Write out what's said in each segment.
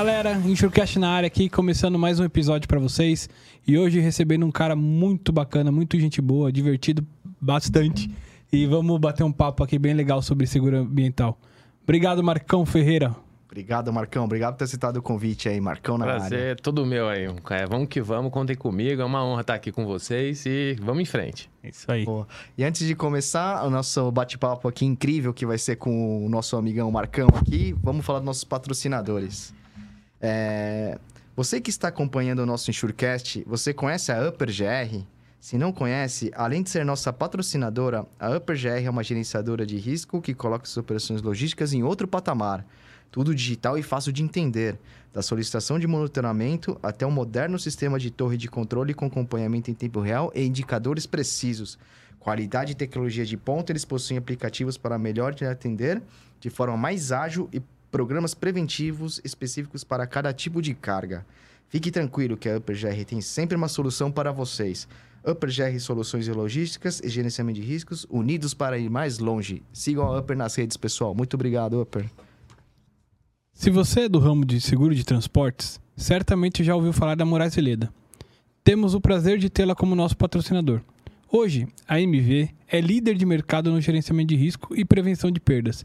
galera, Insurecast na área aqui, começando mais um episódio para vocês. E hoje recebendo um cara muito bacana, muito gente boa, divertido bastante. E vamos bater um papo aqui bem legal sobre segurança ambiental. Obrigado, Marcão Ferreira. Obrigado, Marcão. Obrigado por ter citado o convite aí, Marcão na Prazer, área. é todo meu aí. É, vamos que vamos, contem comigo. É uma honra estar aqui com vocês e vamos em frente. Isso aí. Boa. E antes de começar o nosso bate-papo aqui incrível, que vai ser com o nosso amigão Marcão aqui, vamos falar dos nossos patrocinadores. É, Você que está acompanhando o nosso Insurecast, você conhece a Upper GR? Se não conhece, além de ser nossa patrocinadora, a Upper GR é uma gerenciadora de risco que coloca suas operações logísticas em outro patamar. Tudo digital e fácil de entender, da solicitação de monitoramento até um moderno sistema de torre de controle com acompanhamento em tempo real e indicadores precisos. Qualidade e tecnologia de ponta, eles possuem aplicativos para melhor te atender de forma mais ágil e programas preventivos específicos para cada tipo de carga. Fique tranquilo que a UpperGR tem sempre uma solução para vocês. UpperGR Soluções e Logísticas e Gerenciamento de Riscos, unidos para ir mais longe. Sigam a Upper nas redes, pessoal. Muito obrigado, Upper. Se você é do ramo de seguro de transportes, certamente já ouviu falar da Moraes Veleda. Temos o prazer de tê-la como nosso patrocinador. Hoje, a MV é líder de mercado no gerenciamento de risco e prevenção de perdas,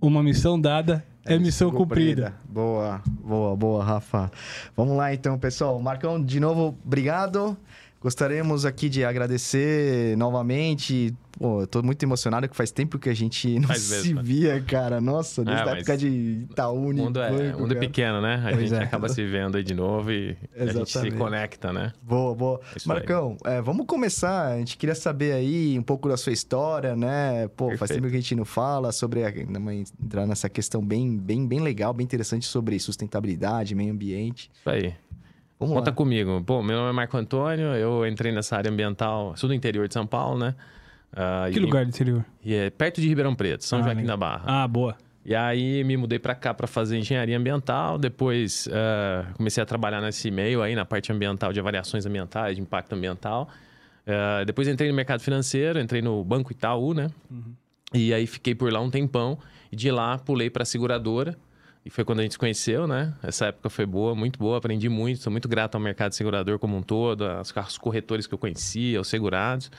uma missão dada é, missão cumprida. Boa, boa, boa, Rafa. Vamos lá então, pessoal. Marcão, de novo, obrigado. Gostaríamos aqui de agradecer novamente. Pô, eu tô muito emocionado que faz tempo que a gente não Faz se mesmo. via, cara. Nossa, desde Ah, a época de Itaú, O mundo é, mundo é pequeno, né? A Pois gente é. acaba se vendo aí de novo e a gente se Exatamente. conecta, né? Boa, boa. Isso aí. Marcão, é, vamos começar. A gente queria saber aí um pouco da sua história, né? Pô, faz Perfeito. tempo que a gente não fala sobre a, vamos entrar nessa questão bem, bem, bem legal, bem interessante sobre sustentabilidade, meio ambiente. Isso aí. Vamos Conta lá. comigo. Bom, meu nome é Marco Antônio, eu entrei nessa área ambiental, sou do interior de São Paulo, né? Ah, Que e- lugar do interior? E é perto de Ribeirão Preto, São Ah, Joaquim legal. da Barra. Ah, boa. E aí me mudei pra cá pra fazer engenharia ambiental. Depois ah, comecei a trabalhar nesse meio aí, na parte ambiental, de avaliações ambientais, de impacto ambiental. Ah, depois entrei no mercado financeiro, entrei no Banco Itaú, né? E aí fiquei por lá um tempão. E de lá pulei pra seguradora. E foi quando a gente se conheceu, né? Essa época foi boa, muito boa, aprendi muito. Sou muito grato ao mercado segurador como um todo, aos carros corretores que eu conhecia, aos segurados.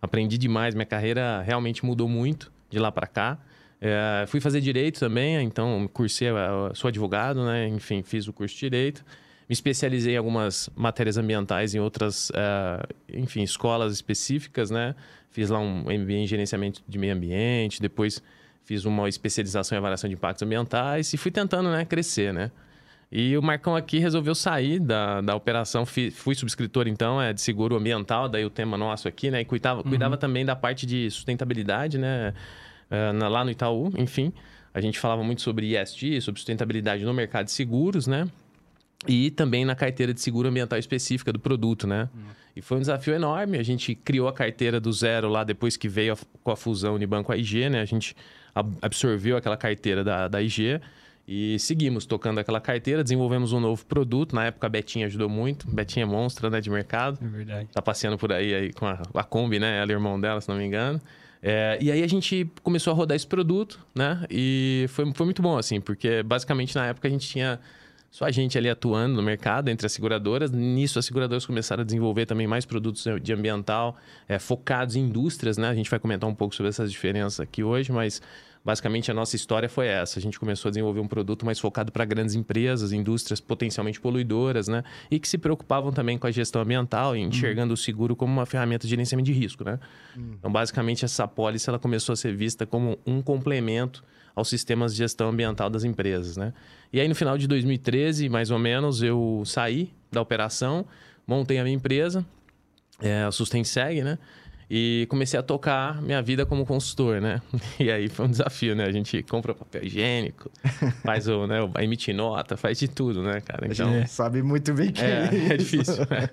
Aprendi demais, minha carreira realmente mudou muito de lá para cá. É, fui fazer direito também, então cursei, eu sou advogado, né? Enfim, fiz o curso de direito. Me especializei em algumas matérias ambientais em outras, eh, enfim, escolas específicas, né? Fiz lá um MBA em gerenciamento de meio ambiente, depois fiz uma especialização em avaliação de impactos ambientais e fui tentando, né, crescer, né? E o Marcão aqui resolveu sair da, da operação, fi- fui subscritor então, é de seguro ambiental, daí o tema nosso aqui, né? E cuidava, cuidava também da parte de sustentabilidade, né? eh, na- lá no Itaú, enfim. A gente falava muito sobre ESG, sobre sustentabilidade no mercado de seguros, né? E também na carteira de seguro ambiental específica do produto, né? E foi um desafio enorme. A gente criou a carteira do zero lá depois que veio a- com a fusão Unibanco AIG, né? A gente absorveu aquela carteira da, da IG e seguimos tocando aquela carteira, desenvolvemos um novo produto. Na época a Betinha ajudou muito. Betinha é monstra, né, de mercado É verdade. tá passeando por aí, aí com a, a Kombi, né? Ela é irmão dela, se não me engano. É, e aí a gente começou a rodar esse produto, né? E foi, foi muito bom, assim, porque basicamente na época a gente tinha só a gente ali atuando no mercado, entre as seguradoras. Nisso, as seguradoras começaram a desenvolver também mais produtos de ambiental é, focados em indústrias, né? A gente vai comentar um pouco sobre essas diferenças aqui hoje, mas basicamente a nossa história foi essa. A gente começou a desenvolver um produto mais focado para grandes empresas, indústrias potencialmente poluidoras, né? E que se preocupavam também com a gestão ambiental, enxergando o seguro como uma ferramenta de gerenciamento de risco, né? Então, basicamente, essa pólice ela começou a ser vista como um complemento aos sistemas de gestão ambiental das empresas, né? E aí, no final de 2013, mais ou menos, eu saí da operação, montei a minha empresa, é, a Sustenseg, né? E comecei a tocar minha vida como consultor, né? E aí foi um desafio, né? A gente compra papel higiênico, faz o, né, emite nota, faz de tudo, né, cara? Então, a gente sabe muito bem que é, é, é difícil. Né?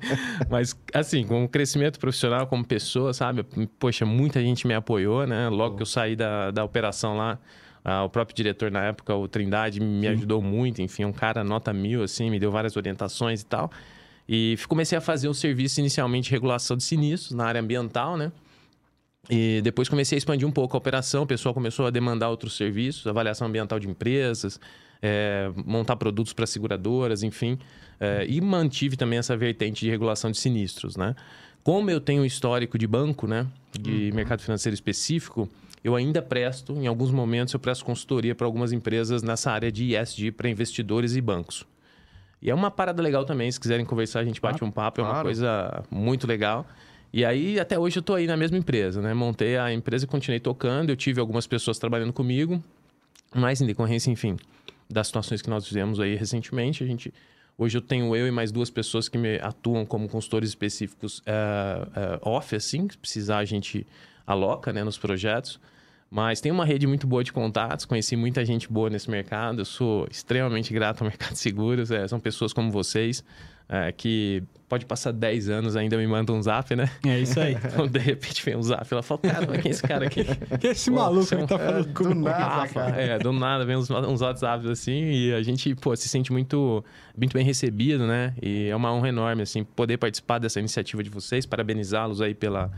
Mas, assim, com o crescimento profissional como pessoa, sabe? Poxa, muita gente me apoiou, né? Logo que eu saí da, da operação lá, ah, o próprio diretor na época, o Trindade, me Sim. ajudou muito. Enfim, um cara nota mil, assim, me deu várias orientações e tal. E comecei a fazer um serviço inicialmente de regulação de sinistros na área ambiental, né? E depois comecei a expandir um pouco a operação, o pessoal começou a demandar outros serviços, avaliação ambiental de empresas, é, montar produtos para seguradoras, enfim. É, e mantive também essa vertente de regulação de sinistros, né? Como eu tenho um histórico de banco, né? De uhum. mercado financeiro específico, eu ainda presto, em alguns momentos, eu presto consultoria para algumas empresas nessa área de ESG para investidores e bancos. E é uma parada legal também, se quiserem conversar, a gente bate um papo, é uma coisa muito legal. E aí, até hoje, eu estou aí na mesma empresa, né? Montei a empresa e continuei tocando. Eu tive algumas pessoas trabalhando comigo, mas em decorrência, enfim, das situações que nós fizemos aí recentemente, a gente... Hoje eu tenho eu e mais duas pessoas que me atuam como consultores específicos uh, uh, off, assim, se precisar a gente aloca né, nos projetos. Mas tem uma rede muito boa de contatos, conheci muita gente boa nesse mercado, eu sou extremamente grato ao mercado de seguros, é, são pessoas como vocês, é, que pode passar 10 anos ainda me mandam um zap, né? É isso aí. Então, de repente vem um zap, ela fala, cara, quem é esse cara aqui? que é esse maluco que tá falando é, do nada, Rafa, É, do nada, vem uns, uns WhatsApps assim, e a gente, pô, se sente muito, muito bem recebido, né? E é uma honra enorme, assim, poder participar dessa iniciativa de vocês, parabenizá-los aí pela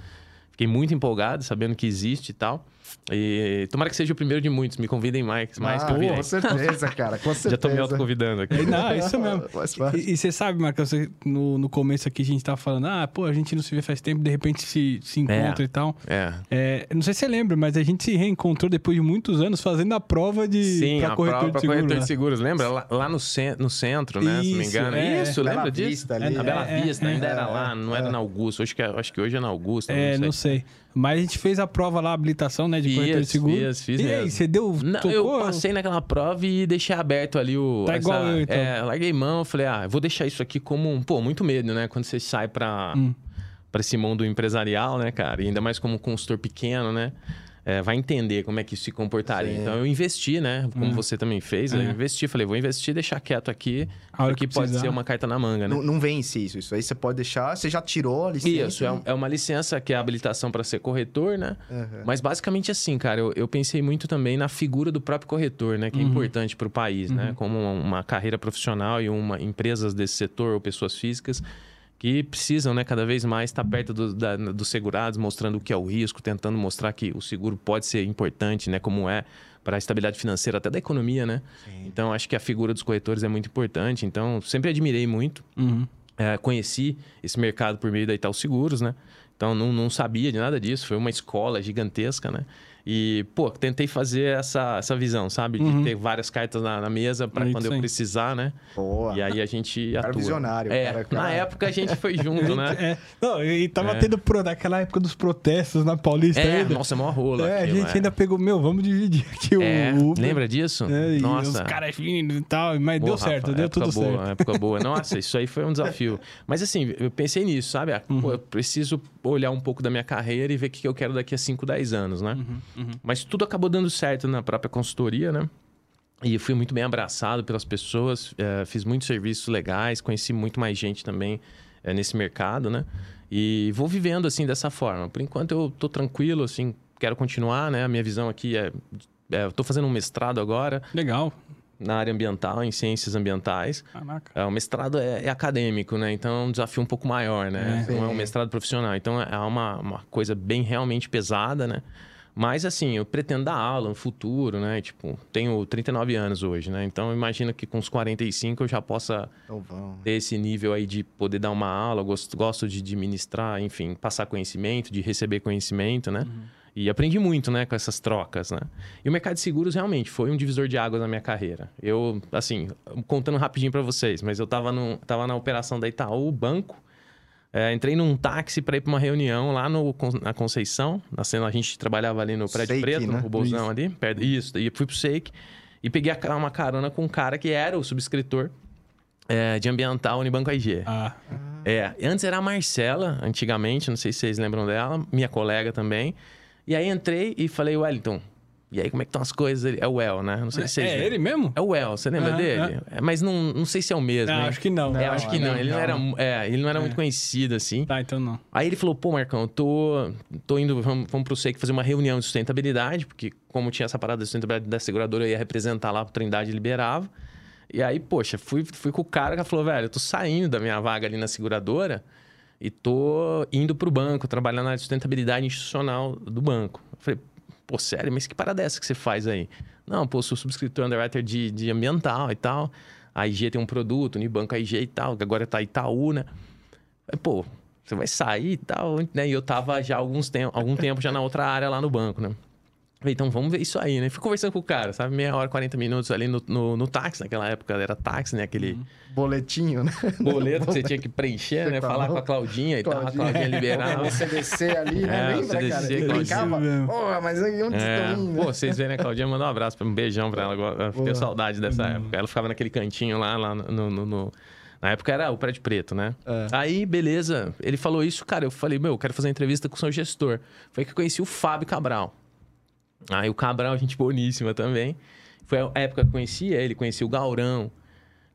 Fiquei muito empolgado, sabendo que existe e tal. E tomara que seja o primeiro de muitos. Me convidem mais, mais ah, que eu virei. Com certeza, cara. Com certeza. Já tô me autoconvidando aqui. Não, é isso mesmo. e, e, você sabe, Marcos, no, no começo aqui a gente tava falando, ah, pô, a gente não se vê faz tempo, de repente se, se encontra é, e tal. É. é. Não sei se você lembra, mas a gente se reencontrou depois de muitos anos fazendo a prova de. Sim, pra a corretor prova de corretor de seguros. Lembra? Lá, lá no, ce no centro, né? Isso, se não me engano. É. Isso, Bela lembra Vista disso? Ali. A Bela é, Vista, ainda é, era lá, não era na Augusta. Acho que, acho que hoje é na Augusta. É, não sei. Não sei. Mas a gente fez a prova lá, habilitação, né? De fiz, corretor de seguro. Fiz, fiz e mesmo. aí, você deu. Não, tocou? eu passei naquela prova e deixei aberto ali o. Tá essa, igual eu, então. É, larguei mão, falei, ah, vou deixar isso aqui como. Pô, muito medo, né? Quando você sai pra, hum. pra esse mundo empresarial, né, cara? E ainda mais como consultor pequeno, né? É, vai entender como é que isso se comportaria. Sim. Então eu investi, né? Como é. você também fez, é. eu investi, falei, vou investir, deixar quieto aqui, porque pode ser uma carta na manga, né? Não, não vence isso, isso aí você pode deixar, você já tirou a licença. Isso, é, é uma licença que é a habilitação para ser corretor, né? Uhum. Mas basicamente assim, cara, eu, eu, pensei muito também na figura do próprio corretor, né? Que é uhum. importante para o país, né? uhum. né? Como uma, uma carreira profissional e uma empresas desse setor ou pessoas físicas que precisam, né, cada vez mais estar perto do, da, dos segurados, mostrando o que é o risco, tentando mostrar que o seguro pode ser importante, né, como é para a estabilidade financeira até da economia, né? Sim. Então acho que a figura dos corretores é muito importante. Então sempre admirei muito, uhum. é, conheci esse mercado por meio da Itaú Seguros, né? Então não, não sabia de nada disso. Foi uma escola gigantesca, né? E, pô, tentei fazer essa, essa visão, sabe? De uhum. ter várias cartas na, na mesa para quando sim. eu precisar, né? Boa. E aí a gente atua. Cara visionário. É, cara, cara. na época a gente foi junto, né? É. Não, e tava é. tendo pro, naquela época dos protestos na Paulista é, ainda. Nossa, é mó rola. É, aquilo, a gente é. ainda pegou, meu, vamos dividir aqui o é, Uber. Lembra disso? É, nossa. os caras vindo e tal, mas Boa, deu certo, Rafa, deu tudo boa, certo. Época boa. Nossa, isso aí foi um desafio. Mas assim, eu pensei nisso, sabe? Ah, uhum. Pô, eu preciso olhar um pouco da minha carreira e ver o que eu quero daqui a 5, 10 anos, né? Uhum, uhum. Mas tudo acabou dando certo na própria consultoria, né? E fui muito bem abraçado pelas pessoas, é, fiz muitos serviços legais, conheci muito mais gente também é, nesse mercado, né? E vou vivendo assim dessa forma. Por enquanto eu tô tranquilo, assim, quero continuar, né? A minha visão aqui é, é eu tô fazendo um mestrado agora. Legal. Na área ambiental, em ciências ambientais. Caraca. É, o mestrado é, é acadêmico, né? Então é um desafio um pouco maior, né? É. Não é um mestrado profissional. Então é uma, uma coisa bem realmente pesada, né? Mas, assim, eu pretendo dar aula no futuro, né? Tipo, tenho 39 anos hoje, né? Então, imagino que com os 45 eu já possa então, ter esse nível aí de poder dar uma aula. Gosto, gosto de administrar, enfim, passar conhecimento, de receber conhecimento, né? Uhum. E aprendi muito, né, com essas trocas, né? E o mercado de seguros realmente foi um divisor de águas na minha carreira. Eu, assim, contando rapidinho para vocês, mas eu tava, no, tava na operação da Itaú, banco, é, entrei num táxi para ir para uma reunião lá no, na Conceição. Na cena, a gente trabalhava ali no Prédio Seik, Preto, né? no Bolsão ali. Perto, isso, e fui pro Seik. E peguei uma carona com um cara que era o subscritor é, de ambiental Unibanco IG. Ah. É, antes era a Marcela, antigamente, não sei se vocês lembram dela, minha colega também. E aí entrei e falei, Wellington, e aí como é que estão as coisas? É o El, né? Não sei se É lembram. ele mesmo? É o El, você lembra dele? É, mas não, não sei se é o mesmo. Não, hein? acho que não. É, acho que não. Ele não era, não. é, ele não era É. muito conhecido, assim. Tá, então não. Aí ele falou, pô, Marcão, eu tô, tô indo, vamos, vamos pro SEC fazer uma reunião de sustentabilidade, porque como tinha essa parada de sustentabilidade da seguradora, eu ia representar lá pro Trindade Liberava. E aí, poxa, fui, fui com o cara que falou, velho, eu tô saindo da minha vaga ali na seguradora e tô indo pro banco, trabalhar na sustentabilidade institucional do banco. Eu falei, pô, sério, mas que parada é essa que você faz aí? Não, pô, sou subscritor underwriter de, de ambiental e tal. A IG tem um produto, Unibanco IG e tal, que agora tá Itaú, né? Aí, pô, você vai sair e tal, né? E eu tava já alguns tem algum tempo já na outra área lá no banco, né? Falei, então vamos ver isso aí, né? Fui conversando com o cara, sabe? Meia hora, 40 minutos ali no, no, no táxi, naquela época era táxi, né? Aquele Boletinho, né? boleto que você tinha que preencher, Você né? a Falar com a Claudinha e tal, a Claudinha. Claudinha liberava. O CDC ali, né? É, Lembra, cara? CDC, Ele Claudinha. brincava. Porra, mas aí onde É, estão indo? pô, vocês verem a Claudinha, mandar um abraço, um beijão pra ela. agora. Eu fiquei saudade dessa época. Ela ficava naquele cantinho lá, lá no, no- no- Na época era o prédio preto, né? É. Aí, beleza. Ele falou isso, cara. Eu falei, meu, eu quero fazer uma entrevista com o seu gestor. Foi que eu conheci o Fábio Cabral. Aí o Cabral, gente boníssima também. Foi a época que eu conhecia ele, conheci o Gaurão.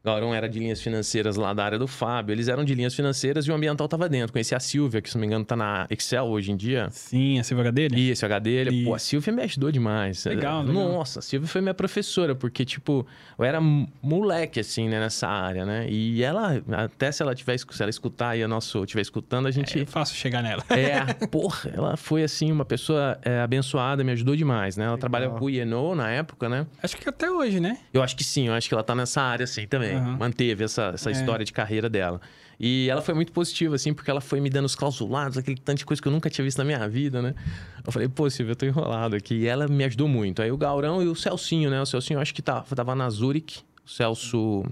Gaurão era de linhas financeiras lá da área do Fábio. Eles eram de linhas financeiras e o ambiental tava dentro. Conheci a Silvia, que se não me engano tá na Excel hoje em dia. Sim, a Silva dele? Isso, a ele, pô, a. Silvia me ajudou demais. Legal, legal. Nossa, a Silvia foi minha professora, porque, tipo, eu era moleque, assim, né, nessa área, né? E ela, até se ela tiver, se ela escutar e o nosso estiver escutando, a gente. É fácil chegar nela. É, porra, ela foi, assim, uma pessoa é, abençoada, me ajudou demais, né? Ela trabalhava com o INO na época, né? Acho que até hoje, né? Eu acho que sim, eu acho que ela tá nessa área, assim, também. Aham. Manteve essa, essa É. história de carreira dela. E ela foi muito positiva, assim, porque ela foi me dando os clausulados, aquele tanto de coisa que eu nunca tinha visto na minha vida, né? Eu falei, pô, Silvia, eu tô enrolado aqui. E ela me ajudou muito. Aí o Gaurão e o Celcinho, né? O Celcinho, eu acho que tá, tava na Zurich, o Celso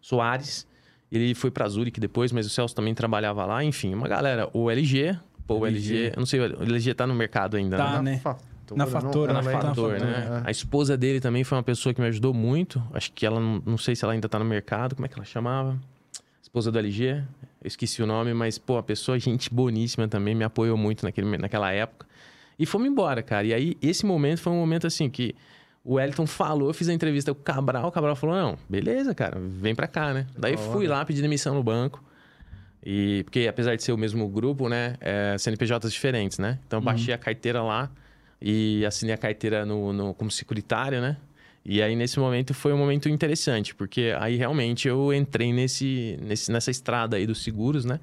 Soares. Ele foi pra Zurich depois, mas o Celso também trabalhava lá. Enfim, uma galera. O LG, pô, o LG, LG. eu não sei, o LG tá no mercado ainda, Tá, né? né? Fatora, Na não- Fatora, não Na. Fator, Fator, né? é. A esposa dele também foi uma pessoa que me ajudou muito. Acho que ela, não, sei se ela ainda tá no mercado. Como é que ela chamava? Esposa do LG. Eu esqueci o nome, mas, pô, a pessoa, gente boníssima também, me apoiou muito naquele, naquela época. E fomos embora, cara. E aí, esse momento foi um momento assim que o Wellington falou, eu fiz a entrevista com o Cabral, o Cabral falou: não, beleza, cara, vem pra cá, né? Daí Da fui lá pedir demissão no banco. E porque apesar de ser o mesmo grupo, né, é CNPJs diferentes, né? Então eu baixei a carteira lá e assinei a carteira no, no- como securitário, né? E aí nesse momento foi um momento interessante, porque aí realmente eu entrei nesse, nesse nessa estrada aí dos seguros, né?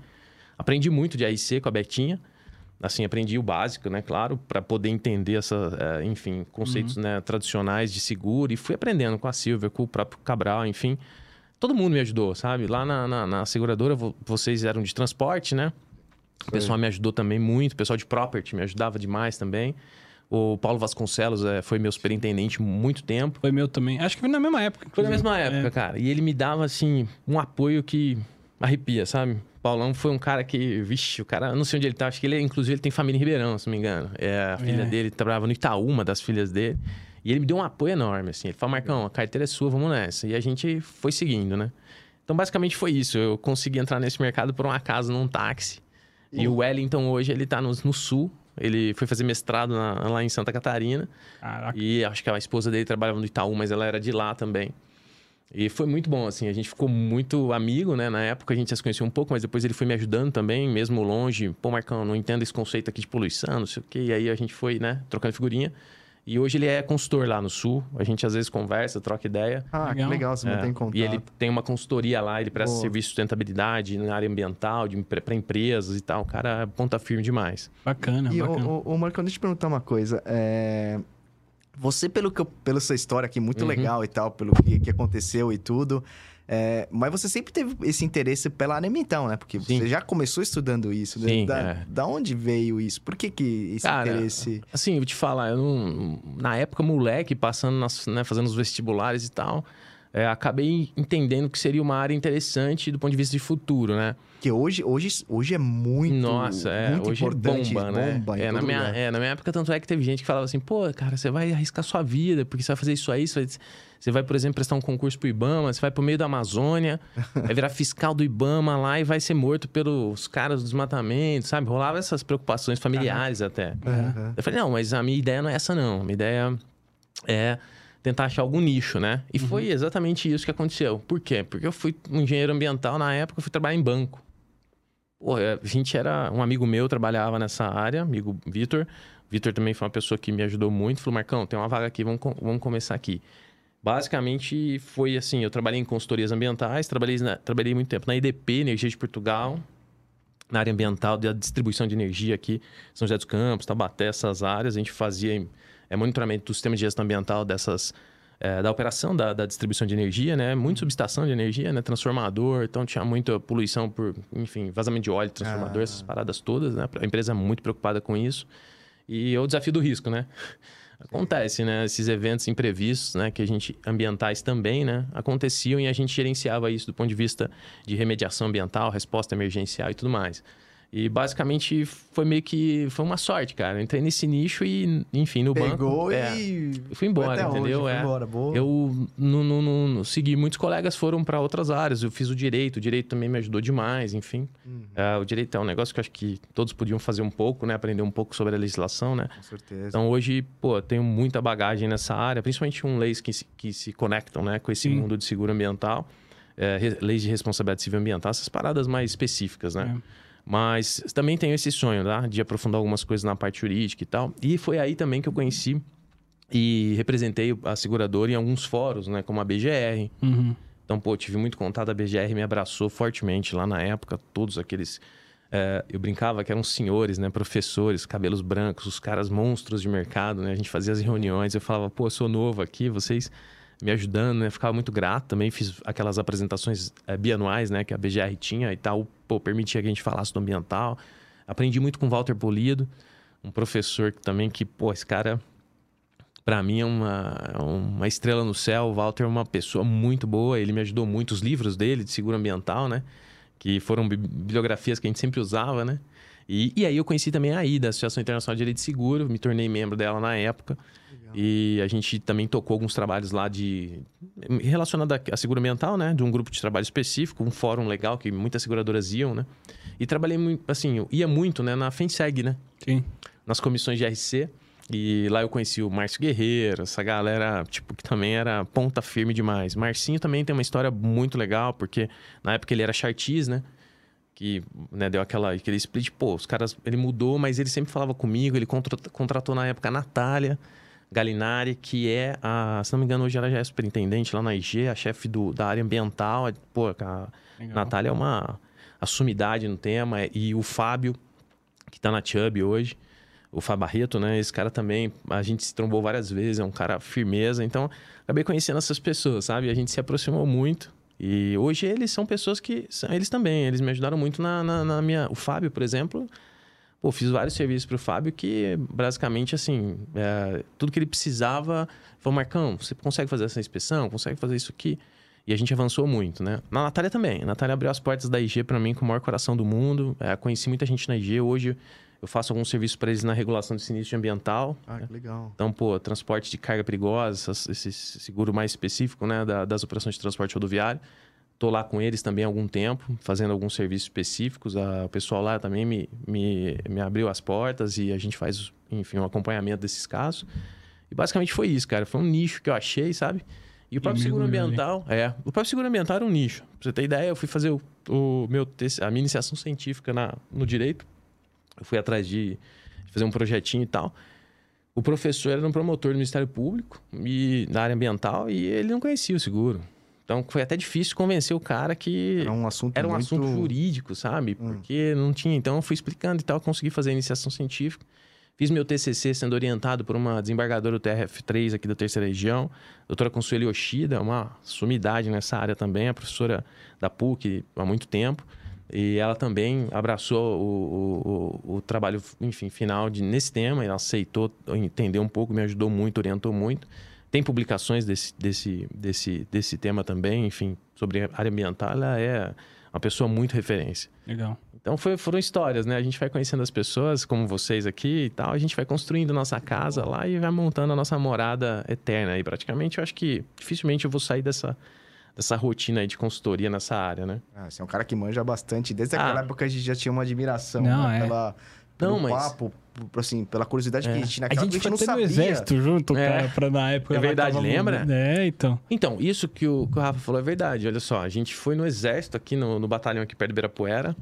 Aprendi muito de AIC com a Betinha. Assim, aprendi o básico, né? Claro, para poder entender essa, eh, enfim, conceitos né, tradicionais de seguro. E fui aprendendo com a Silvia, com o próprio Cabral, enfim. Todo mundo me ajudou, sabe? Lá na, na, na seguradora, vo- vocês eram de transporte, né? O pessoal me ajudou também muito. O pessoal de property me ajudava demais também. O Paulo Vasconcelos eh, foi meu superintendente muito tempo. Foi meu também. Acho que foi na mesma época. Foi na inclusive. mesma época, É. cara. E ele me dava, assim, um apoio que arrepia, sabe? Paulão foi um cara que, vixe, o cara, eu não sei onde ele tá. Acho que ele, inclusive, ele tem família em Ribeirão, se não me engano. É, a filha É. dele trabalhava no Itaú, uma das filhas dele. E ele me deu um apoio enorme, assim. Ele falou, Marcão, a carteira é sua, vamos nessa. E a gente foi seguindo, né? Então, basicamente, foi isso. Eu consegui entrar nesse mercado por um acaso num táxi. E o Wellington, hoje, ele tá no, no sul. Ele foi fazer mestrado na- lá em Santa Catarina. Caraca. E acho que a esposa dele trabalhava no Itaú, mas ela era de lá também. E foi muito bom, assim, a gente ficou muito amigo, né? Na época a gente já se conhecia um pouco, mas depois ele foi me ajudando também, mesmo longe. Pô, Marcão, não entendo esse conceito aqui de poluição, não sei o quê. E aí a gente foi, né, trocando figurinha. E hoje ele é consultor lá no Sul. A gente às vezes conversa, troca ideia. Ah, que Legal. legal, você É, mantém contato. E ele tem uma consultoria lá, ele presta Boa. serviço de sustentabilidade na área ambiental, para empresas e tal. O cara é ponta firme demais. Bacana, E, bacana. ô, ô, ô, Marcão, deixa eu te perguntar uma coisa. É, Você, pelo que eu- pela sua história aqui, muito Uhum. legal e tal, pelo que, que aconteceu e tudo, é, mas você sempre teve esse interesse pela área ambiental, né? Porque Sim. você já começou estudando isso. né? Sim, da, é. da onde veio isso? Por que, que esse Cara, interesse... Assim, eu vou te falar, eu não, na época, moleque, passando, nas, né, fazendo os vestibulares e tal, é, acabei entendendo que seria uma área interessante do ponto de vista de futuro, né? Que hoje, hoje, hoje é muito, Nossa, é, muito hoje importante. bomba, né? bomba é, na minha, é, na minha época, tanto é que teve gente que falava assim, pô, cara, você vai arriscar sua vida, porque você vai fazer isso aí, você vai, você vai, por exemplo, prestar um concurso pro Ibama, você vai pro meio da Amazônia, vai virar fiscal do Ibama lá e vai ser morto pelos caras do desmatamento, sabe? Rolava essas preocupações familiares até. Aham. Eu falei, não, mas a minha ideia não é essa, não. A minha ideia é tentar achar algum nicho, né? E foi exatamente isso que aconteceu. Por quê? Porque eu fui um engenheiro ambiental na época, eu fui trabalhar em banco. Pô, a gente era... Um amigo meu trabalhava nessa área, amigo Vitor. Vitor também foi uma pessoa que me ajudou muito. Falou, Marcão, tem uma vaga aqui, vamos, vamos começar aqui. Basicamente, foi assim, eu trabalhei em consultorias ambientais, trabalhei, na- trabalhei muito tempo na EDP, Energia de Portugal, na área ambiental, da distribuição de energia aqui, São José dos Campos, Tabaté, essas áreas. A gente fazia é, monitoramento do sistema de gestão ambiental dessas... é, da operação da, da distribuição de energia, né? Muito subestação de energia, né? Transformador, então tinha muita poluição por, enfim, vazamento de óleo, transformador, Ah. essas paradas todas, né? A empresa é muito preocupada com isso. E é o desafio do risco, né? Acontece, né? Esses eventos imprevistos, né? Que a gente, ambientais também, né? Aconteciam e a gente gerenciava isso do ponto de vista de remediação ambiental, resposta emergencial e tudo mais. E basicamente foi meio que... Foi uma sorte, cara. Eu entrei nesse nicho e, enfim, no Pegou banco... é, e... eu fui embora, entendeu? Hoje, foi É. embora, boa. Eu não, não, não- segui. Muitos colegas foram para outras áreas. Eu fiz o direito. O direito também me ajudou demais, enfim. Uhum, É, o direito é um negócio que eu acho que todos podiam fazer um pouco, né? Aprender um pouco sobre a legislação, né? com certeza. Então hoje, pô, eu tenho muita bagagem nessa área, principalmente um leis que se, que se conectam, né? Com esse Sim. mundo de seguro ambiental. é, leis de responsabilidade civil ambiental, essas paradas mais específicas, né? É. Mas também tenho esse sonho, tá? De aprofundar algumas coisas na parte jurídica e tal. E foi aí também que eu conheci e representei a seguradora em alguns fóruns, né? Como a BGR. Uhum. Então, pô, tive muito contato. A BGR me abraçou fortemente lá na época. Todos aqueles... é, eu brincava que eram senhores, né? Professores, cabelos brancos, os caras monstros de mercado, né? A gente fazia as reuniões. Eu falava, pô, eu sou novo aqui, vocês me ajudando, né? Ficava muito grato. Também fiz aquelas apresentações é, bianuais, né? Que a BGR tinha e tal. Pô, permitia que a gente falasse do ambiental. Aprendi muito com Walter Polido, um professor que também que, pô, esse cara Pra mim é uma, é uma estrela no céu. O Walter é uma pessoa muito boa. Ele me ajudou muito. Os livros dele de seguro ambiental, né? Que foram bi- bibliografias que a gente sempre usava, né? E, e aí eu conheci também a AIDA, a Associação Internacional de Direito de Seguro. Me tornei membro dela na época. E a gente também tocou alguns trabalhos lá de... Relacionado a seguro ambiental, né? De um grupo de trabalho específico. Um fórum legal que muitas seguradoras iam, né? E trabalhei muito... Assim, eu ia muito, né? Na FENSEG, né? Sim. nas comissões de RC. E lá eu conheci o Márcio Guerreiro, essa galera, tipo, que também era ponta firme demais. Marcinho também tem uma história muito legal, porque na época ele era chartiz, né? Que né, deu aquela, aquele split. Pô, os caras, ele mudou, mas ele sempre falava comigo. Ele contra- contratou na época a Natália Galinari, que é a, se não me engano, hoje ela já é superintendente lá na IG, a chefe do, da área ambiental. Pô, a, Legal. Natália é uma assumidade no tema. E o Fábio, que tá na Chubb hoje, o Fábio Barreto, né? Esse cara também, a gente se trombou várias vezes, é um cara firmeza. Então, acabei conhecendo essas pessoas, sabe? A gente se aproximou muito. E hoje eles são pessoas que. são- Eles também, eles me ajudaram muito na, na, na minha. O Fábio, por exemplo. Pô, fiz vários serviços pro Fábio que, basicamente, assim, é, tudo que ele precisava. Falou, Marcão, você consegue fazer essa inspeção? Consegue fazer isso aqui? E a gente avançou muito, né? Na Natália também. A Natália abriu as portas da IG para mim com o maior coração do mundo. É, conheci muita gente na IG. Hoje eu faço alguns serviços para eles na regulação de sinistro ambiental. Ah, que legal. Então, pô, transporte de carga perigosa, esse seguro mais específico, né, da- das operações de transporte rodoviário. Tô lá com eles também há algum tempo, fazendo alguns serviços específicos. A- o pessoal lá também me, me, me abriu as portas e a gente faz, enfim, um acompanhamento desses casos. E basicamente foi isso, cara. Foi um nicho que eu achei, sabe? E o próprio seguro mergulhou ali. ambiental, é. O próprio seguro ambiental era um nicho. Pra você ter ideia, eu fui fazer o, o meu, a minha iniciação científica na, no direito. Eu fui atrás de fazer um projetinho e tal. O professor era um promotor do Ministério Público e da área ambiental e ele não conhecia o seguro. Então foi até difícil convencer o cara que Era um assunto era um muito... assunto jurídico, sabe? Hum. Porque não tinha. Então eu fui explicando e tal, consegui fazer a iniciação científica. Fiz meu TCC sendo orientado por uma desembargadora do TRF3 aqui da terceira região, doutora Consuelo Yoshida, uma sumidade nessa área também, a professora da PUC há muito tempo. E ela também abraçou o, o, o, o trabalho, enfim, final de, nesse tema, ela aceitou entender um pouco, me ajudou muito, orientou muito. Tem publicações desse, desse, desse, desse tema também, enfim, sobre a área ambiental, ela é uma pessoa muito referência. Legal. Então foi, foram histórias, né? A gente vai conhecendo as pessoas, como vocês aqui e tal, a gente vai construindo nossa casa lá e vai montando a nossa morada eterna. E praticamente eu acho que dificilmente eu vou sair dessa, dessa rotina aí de consultoria nessa área, né? Ah, você é um cara que manja bastante. Desde aquela Ah. época a gente já tinha uma admiração Não, né, é. pela, pelo Não, mas- papo, assim, pela curiosidade É. que a gente A naquela gente época a gente não sabia. exército junto, É. cara, pra na época. É verdade, lembra? É, então. Então, isso que o, que o Rafa falou é verdade. Olha só, a gente foi no exército aqui, no, no batalhão aqui perto do Ibirapuera.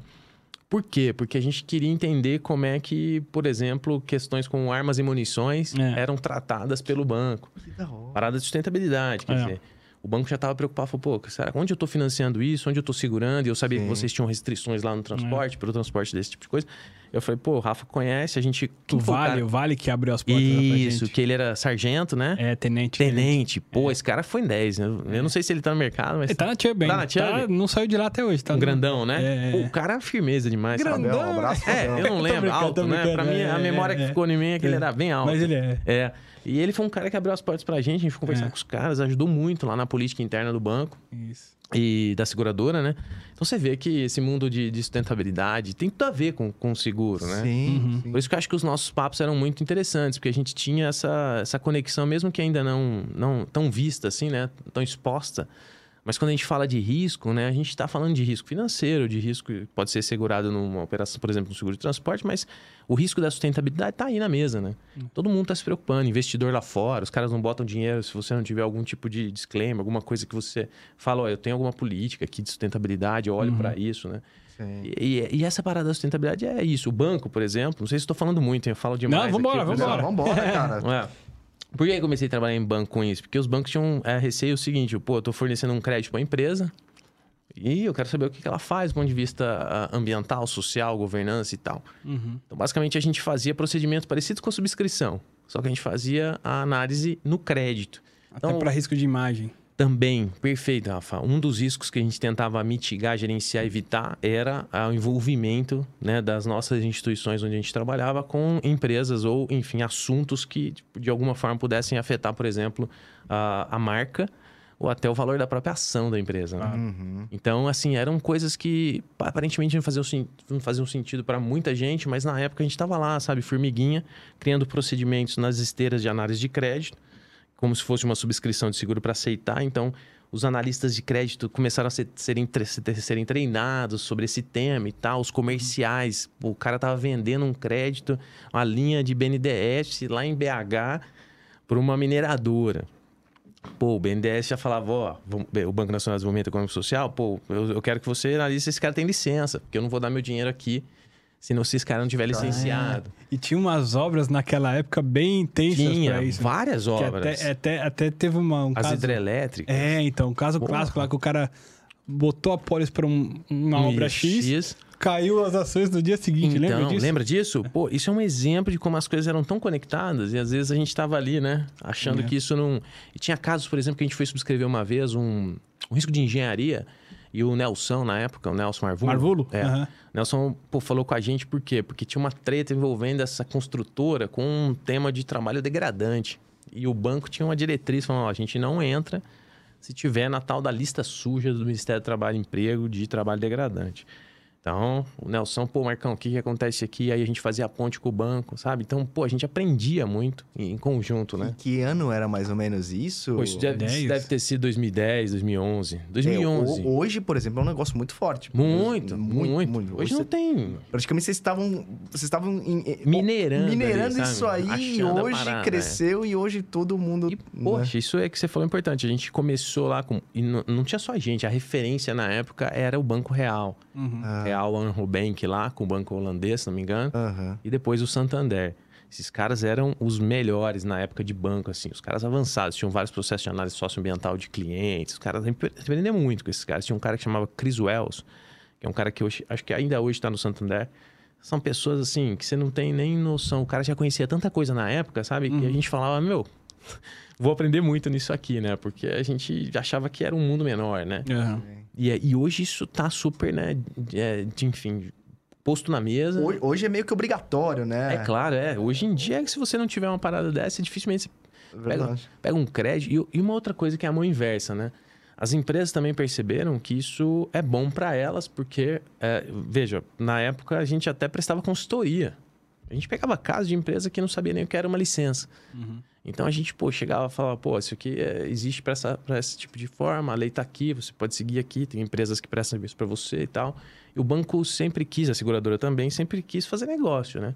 Por quê? Porque a gente queria entender como é que, por exemplo, questões com armas e munições É. eram tratadas pelo banco. Que da hora. Parada de sustentabilidade, quer É. dizer. O banco já estava preocupado, falou, pô, será, onde eu estou financiando isso? Onde eu estou segurando? E eu sabia que Sim. vocês tinham restrições lá no transporte, pelo transporte desse tipo de coisa. Eu falei, pô, o Rafa conhece, a gente... O Vale, o Vale que abriu as portas Isso, gente. que ele era sargento, né? É, tenente. Tenente. Pô, esse cara foi em 10, né? Eu não sei se ele tá no mercado, mas... Ele tá na ainda. Tá na Chubb? não saiu de lá até hoje. Tá Um no- grandão, né? É, é, Pô, é. o cara é firmeza demais. sabe? Grandão, um abraço. É, eu não lembro, alto, né? Pra mim, é, a é, memória que é. ficou em mim é que ele É. era bem alto. Mas ele é. É. E ele foi um cara que abriu as portas pra gente, a gente foi conversar É. com os caras, ajudou muito lá na política interna do banco Isso. e da seguradora, né? Então você vê que esse mundo de, de sustentabilidade tem tudo a ver com, com o seguro, né? Sim, Uhum. sim. Por isso que eu acho que os nossos papos eram muito interessantes, porque a gente tinha essa, essa conexão, mesmo que ainda não, não tão vista assim, né? Tão exposta. Mas quando a gente fala de risco, né? A gente está falando de risco financeiro, de risco que pode ser segurado numa operação, por exemplo, no seguro de transporte, mas o risco da sustentabilidade está aí na mesa, né? Todo mundo está se preocupando, investidor lá fora, os caras não botam dinheiro se você não tiver algum tipo de disclaimer, alguma coisa que você fala, ó, eu tenho alguma política aqui de sustentabilidade, eu olho para isso, né? Sim. E, e- e essa parada da sustentabilidade é isso. O banco, por exemplo, não sei se estou falando muito, hein? eu falo demais. Não, vambora, aqui, vambora. Não, vambora, cara. É? Por que eu comecei a trabalhar em banco com isso? Porque os bancos tinham é, receio o seguinte: pô, eu tô fornecendo um crédito para uma empresa e eu quero saber o que ela faz do ponto de vista ah, ambiental, social, governança e tal. Uhum. Então, basicamente, a gente fazia procedimentos parecidos com a subscrição, só que a gente fazia a análise no crédito. Até Então- pra risco de imagem. Também, perfeito, Rafa. Um dos riscos que a gente tentava mitigar, gerenciar, evitar era o envolvimento né, das nossas instituições onde a gente trabalhava com empresas ou, enfim, assuntos que tipo, de alguma forma pudessem afetar, por exemplo, a, a marca ou até o valor da própria ação da empresa. né? Uhum. Então, assim, eram coisas que aparentemente não faziam, não faziam sentido para muita gente, mas na época a gente estava lá, sabe, formiguinha, criando procedimentos nas esteiras de análise de crédito, como se fosse uma subscrição de seguro para aceitar. Então, os analistas de crédito começaram a ser- serem, serem treinados sobre esse tema e tal, os comerciais. O cara tava vendendo um crédito, uma linha de BNDES lá em BH para uma mineradora. Pô, o BNDES já falava, ó, o Banco Nacional de Desenvolvimento Econômico e Social, pô, eu, eu quero que você analise se esse cara tem licença, porque eu não vou dar meu dinheiro aqui se, não, se esse cara não tiver licenciado. E tinha umas obras naquela época bem intensas Tinha isso. várias Que obras. até, até, até teve uma, um As caso... hidrelétricas. É, então, um caso Porra. clássico lá que o cara botou a polis pra um- uma obra X, caiu as ações no dia seguinte, Então, lembra disso? lembra disso? Pô, isso é um exemplo de como as coisas eram tão conectadas e às vezes a gente tava ali, né? Achando É. que isso não. E tinha casos, por exemplo, que a gente foi subscrever uma vez um, um risco de engenharia e o Nelson, na época, o Nelson Marvulo. Marvulo? É. Aham. Nelson pô, falou com a gente por quê? Porque tinha uma treta envolvendo essa construtora com um tema de trabalho degradante. E o banco tinha uma diretriz falando: ó, a gente não entra se tiver na tal da lista suja do Ministério do Trabalho e Emprego de trabalho degradante. Então, o Nelson, pô, Marcão, o que, que acontece aqui? Aí a gente fazia a ponte com o banco, sabe? Então, pô, a gente aprendia muito em, conjunto, E né? que ano era mais ou menos isso? Pô, isso deve, 10. deve ter sido 2010, 2011. É, 2011. ho- hoje, por exemplo, é um negócio muito forte. Muito, muito, Hoje Hoje não você- tem Praticamente vocês estavam. Vocês estavam Minerando minerando ali, isso aí e Achando hoje parada, cresceu e hoje todo mundo. E, né? poxa, isso é que você falou importante. A gente começou lá com. E não, não tinha só a gente, a referência na época era o Banco Real. Uhum. Ah, Real Anro Bank lá, com o banco holandês, se não me engano. aham. E depois o Santander. Esses caras eram os melhores na época de banco, assim. Os caras avançados. Tinham vários processos de análise socioambiental de clientes. Os caras aprenderam muito com esses caras. Tinha um cara que chamava Chris Wells, que é um cara que hoje, acho que ainda hoje está no Santander. São pessoas, assim, que você não tem nem noção. O cara já conhecia tanta coisa na época, sabe? Que a gente falava, meu, vou aprender muito nisso aqui, né? Porque a gente achava que era um mundo menor, né? Aham. E, é- e hoje isso tá super, né? é, de, enfim, posto na mesa. Hoje, hoje é meio que obrigatório, né? É claro, é. Hoje em dia, se você não tiver uma parada dessa, dificilmente. você- Pega, pega um crédito. E, e uma outra coisa que é a mão inversa, né? As empresas também perceberam que isso é bom para elas, porque, é, veja, na época a gente até prestava consultoria. A gente pegava casos de empresa que não sabia nem o que era uma licença. Então a gente, pô, chegava e falava, pô, isso aqui é, existe para esse tipo de forma, a lei tá aqui, você pode seguir aqui, tem empresas que prestam serviço para você e tal. E o banco sempre quis, a seguradora também, sempre quis fazer negócio, né?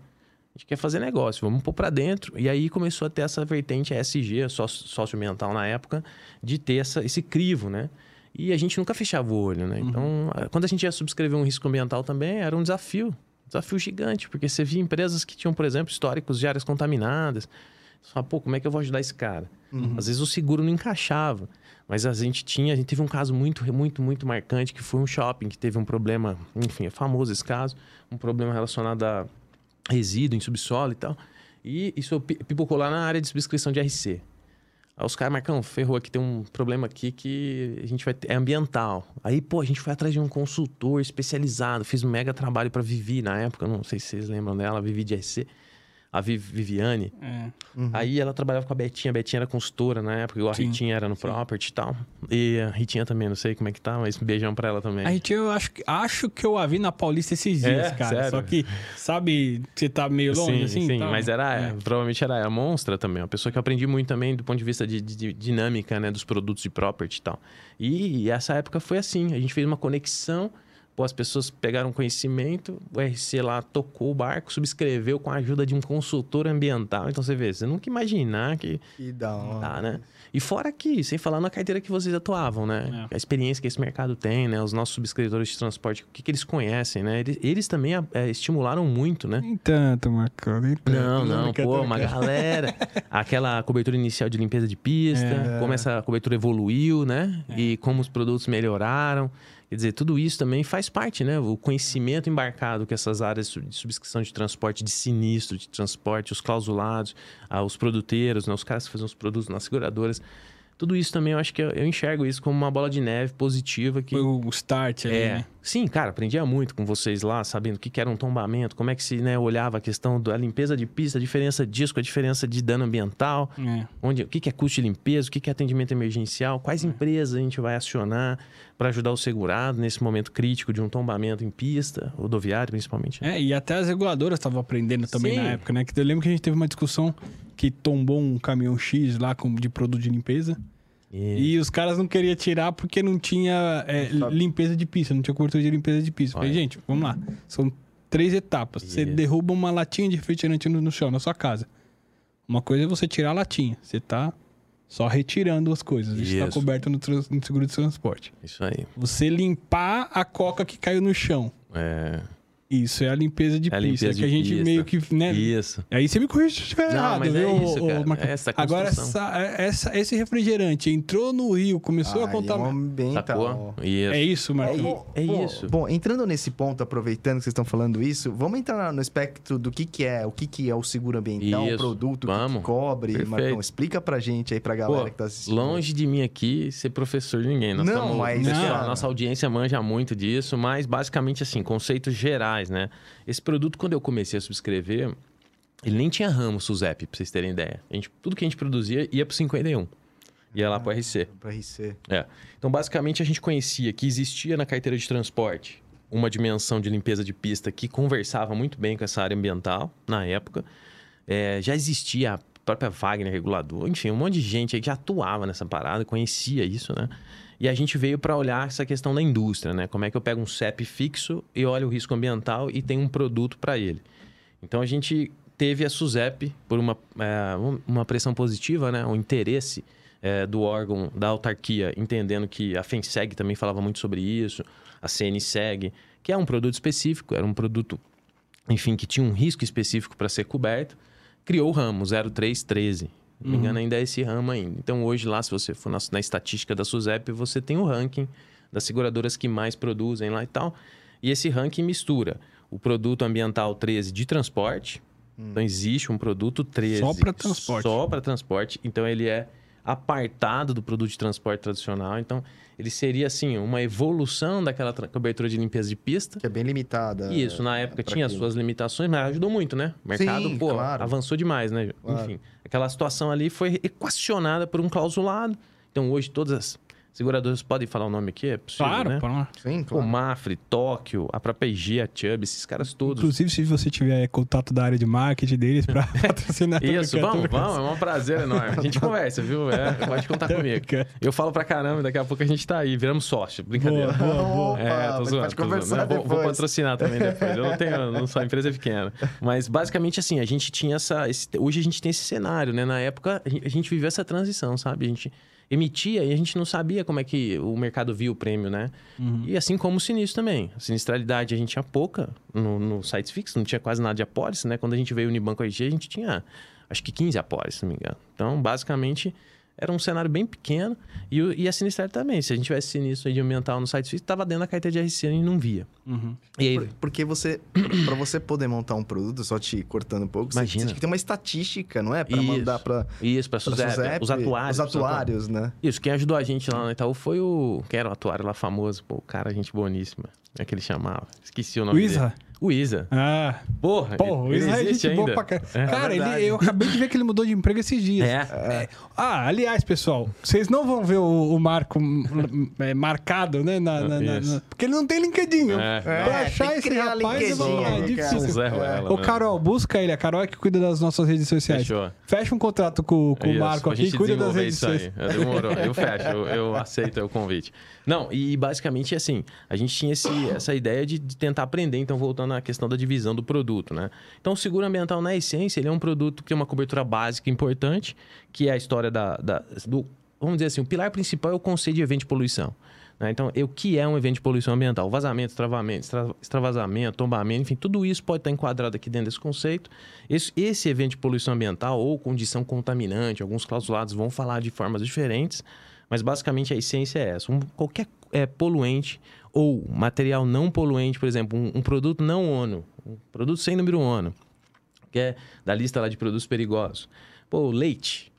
A gente quer fazer negócio, vamos pôr para dentro. E aí começou a ter essa vertente ESG, sócio- socioambiental na época, de ter essa, esse crivo, né? E a gente nunca fechava o olho, né? Então, a- quando a gente ia subscrever um risco ambiental também, era um desafio. Desafio gigante, porque você via empresas que tinham, por exemplo, históricos de áreas contaminadas. Você fala, pô, como é que eu vou ajudar esse cara? Às vezes o seguro não encaixava. Mas a gente tinha, a gente teve um caso muito, muito, muito marcante, que foi um shopping que teve um problema, enfim, é famoso esse caso, um problema relacionado a resíduo em subsolo e tal. E isso pi- pipocou lá na área de subscrição de RC. Aí os caras, Marcão, ferrou aqui, tem um problema aqui que a gente vai ter, é ambiental. Aí, pô, a gente foi atrás de um consultor especializado, fiz um mega trabalho pra Vivi na época, não sei se vocês lembram dela, Vivi de RC, a Viv- Viviane. É. Aí ela trabalhava com a Betinha, a Betinha era consultora na época, igual a Sim, Ritinha era no Property e tal. E a Ritinha também, não sei como é que tá, mas beijão pra ela também. A gente, eu acho, que- acho que eu a vi na Paulista esses É, dias, cara. sério? Só que, sabe, você tá meio longe, sim, assim? sim, tal. mas era, É. provavelmente era a monstra também, uma pessoa que eu aprendi muito também do ponto de vista de, de- de dinâmica, né, dos produtos de property e tal. E, essa época foi assim, a gente fez uma conexão, pô, as pessoas pegaram conhecimento, o RC lá tocou o barco, subscreveu com a ajuda de um consultor ambiental, então você vê, você nunca imaginar que Que da hora. Tá, né? E fora que, sem falar na carteira que vocês atuavam, né? É. A experiência que esse mercado tem, né? Os nossos subscritores de transporte, o que, que eles conhecem, né? Eles, eles também é, estimularam muito, né? Nem tanto, Marcão, nem tanto. Não, não, pô, brincadeira, uma galera. Aquela cobertura inicial de limpeza de pista, É. como essa cobertura evoluiu, né? E como os produtos melhoraram. Quer dizer, tudo isso também faz parte, né? O conhecimento embarcado que essas áreas de subscrição de transporte, de sinistro, de transporte, os clausulados, os produteiros, né? os caras que fazem os produtos nas seguradoras. Tudo isso também eu acho que eu, eu enxergo isso como uma bola de neve positiva que Foi o start ali, é. né? Sim, cara, aprendia muito com vocês lá, sabendo o que, que era um tombamento, como é que se né, olhava a questão da limpeza de pista, a diferença disso com a diferença de dano ambiental, É. onde, o que, que é custo de limpeza, o que, que é atendimento emergencial, quais empresas a gente vai acionar para ajudar o segurado nesse momento crítico de um tombamento em pista, rodoviário principalmente. É, e até as reguladoras estavam aprendendo também Sim. na época, né? Que eu lembro que a gente teve uma discussão que tombou um caminhão X lá com, de produto de limpeza. E- E os caras não queriam tirar porque não tinha é, limpeza de pista, não tinha cobertura de limpeza de pista. Falei, gente, vamos lá. São três etapas. Você derruba uma latinha de refrigerante no, no chão, na sua casa. Uma coisa é você tirar a latinha. Você tá só retirando as coisas. Isso está coberto no, no seguro de transporte. Isso aí. Você limpar a coca que caiu no chão. É, Isso é a limpeza de É a pista. limpeza é que a de gente pista. meio que, né? Isso. Aí você me corrige se eu estiver Não, errado, mas é viu, isso, ô- ô, cara. Marcão? É essa Agora, construção. essa, essa- esse refrigerante entrou no rio, começou a Aí, contar. um ambiental. Isso. É isso, Marcão? É bom, isso. Bom, entrando nesse ponto, aproveitando que vocês estão falando isso, vamos entrar no espectro do que, que é, o que, que é o seguro ambiental, o Isso, produto, o que que, vamos. cobre. Perfeito. Marcão, explica pra gente aí, pra galera Pô, que tá assistindo. Longe de mim aqui ser professor de ninguém. Nós Não, estamos- mas- Não. a nossa audiência manja muito disso, mas basicamente assim, conceitos gerais, né? Esse produto, quando eu comecei a subscrever, ele nem tinha ramo SUSEP, pra vocês terem ideia. A gente, tudo que a gente produzia ia pro 51. Ia lá pro RC. Pra RC. É. Então, basicamente, a gente conhecia que existia na carteira de transporte uma dimensão de limpeza de pista que conversava muito bem com essa área ambiental na época. É, já existia a própria Wagner regulador, enfim, um monte de gente aí que já atuava nessa parada, conhecia isso, né? E a gente veio para olhar essa questão da indústria, né? Como é que eu pego um CEP fixo e olho o risco ambiental e tenho um produto para ele. Então a gente teve a SUSEP por uma, é, uma pressão positiva, né? O interesse é, do órgão da autarquia, entendendo que a FENSEG também falava muito sobre isso, a CNSEG, que é um produto específico, era um produto, enfim, que tinha um risco específico para ser coberto, criou o ramo 0313. Se não me engano, ainda é esse ramo ainda. Então, hoje lá, se você for na, na estatística da SUSEP, você tem o ranking das seguradoras que mais produzem lá e tal. E esse ranking mistura o produto ambiental 13 de transporte. Então, existe um produto 13. Só pra transporte. Só para transporte. Então, ele é apartado do produto de transporte tradicional. Então, ele seria, assim, uma evolução daquela cobertura de limpeza de pista. Que é bem limitada. Isso, na época pra tinha aquilo. suas limitações, mas ajudou muito, né? O mercado, Sim, pô, claro. avançou demais, né? Claro. Enfim, aquela situação ali foi equacionada por um clausulado. Então, hoje, todas as seguradoras podem falar o nome aqui, é possível, Claro, né? lá. Sim, O claro. Mafre, Tóquio, a própria IG, a Chubb, esses caras todos. Inclusive, se você tiver contato da área de marketing deles pra patrocinar. Isso, vamos, vamos, é um prazer enorme. A gente conversa, viu? É, pode contar Tô comigo. Eu falo pra caramba, daqui a pouco a gente tá aí, viramos sócio. Brincadeira. Boa, boa, boa. É, tô zoando. pode tô zoando. conversar Não, vou, vou patrocinar também depois. Eu não tenho, não sou a empresa é pequena. Mas basicamente assim, a gente tinha essa. esse- hoje a gente tem esse cenário, né? Na época, a gente, a gente viveu essa transição, sabe? A gente emitia e a gente não sabia como é que o mercado via o prêmio, né? Uhum. E assim como o sinistro também. A sinistralidade a gente tinha pouca no, no sites fixos, não tinha quase nada de apólice, né? Quando a gente veio o Unibanco IG, a gente tinha acho que 15 apólices, se não me engano. Então, basicamente, era um cenário bem pequeno. E, o- e a sinistralidade também. Se a gente tivesse sinistro aí de ambiental no site fixo, estava dentro da carteira de RC e a gente não via. Uhum. E aí, Por- Porque você, pra você poder montar um produto, só te cortando um pouco, você, Imagina. você tem que ter uma estatística, não é? Pra Isso. mandar pra, isso, para os atuários. Os atuários, né? Isso, quem ajudou a gente lá no Itaú foi o. Quem era o atuário lá famoso? Pô, o cara, gente boníssima. É que ele chamava. Esqueci o O nome Isra? dele. O Isa. Ah, Porra, porra, o ele, ele é existe gente boa ainda. pra caramba. É. Cara, ele, verdade. eu acabei de ver que ele mudou de emprego esses dias. É. Ah, aliás, pessoal, vocês não vão ver o, o Marco é, marcado, né? na- na- na- porque ele não tem LinkedIn. É. Pra É, achar esse rapaz é, LinkedIn, é né, difícil. Ô, né? Carol, busca ele. A Carol é que cuida das nossas redes sociais. Fechou. Fecha um contrato com, com o Marco aqui e cuida das redes sociais. É, Demorou, eu fecho, eu, eu aceito o convite. Não, e basicamente assim, a gente tinha esse- essa ideia de, de tentar aprender, então voltando à questão da divisão do produto, né? Então o seguro ambiental, na essência, ele é um produto que tem uma cobertura básica importante, que é a história da, da- do... Vamos dizer assim, o pilar principal é o conceito de evento de poluição. né? Então, o que é um evento de poluição ambiental? Vazamento, extravamento, extra- extravasamento, tombamento, enfim, tudo isso pode estar enquadrado aqui dentro desse conceito. Esse, esse evento de poluição ambiental ou condição contaminante, alguns clausulados vão falar de formas diferentes, mas basicamente a essência é essa. Um- qualquer é, poluente ou material não poluente, por exemplo, um, um produto não ONU, um produto sem número ONU, que é da lista lá de produtos perigosos. Pô, leite.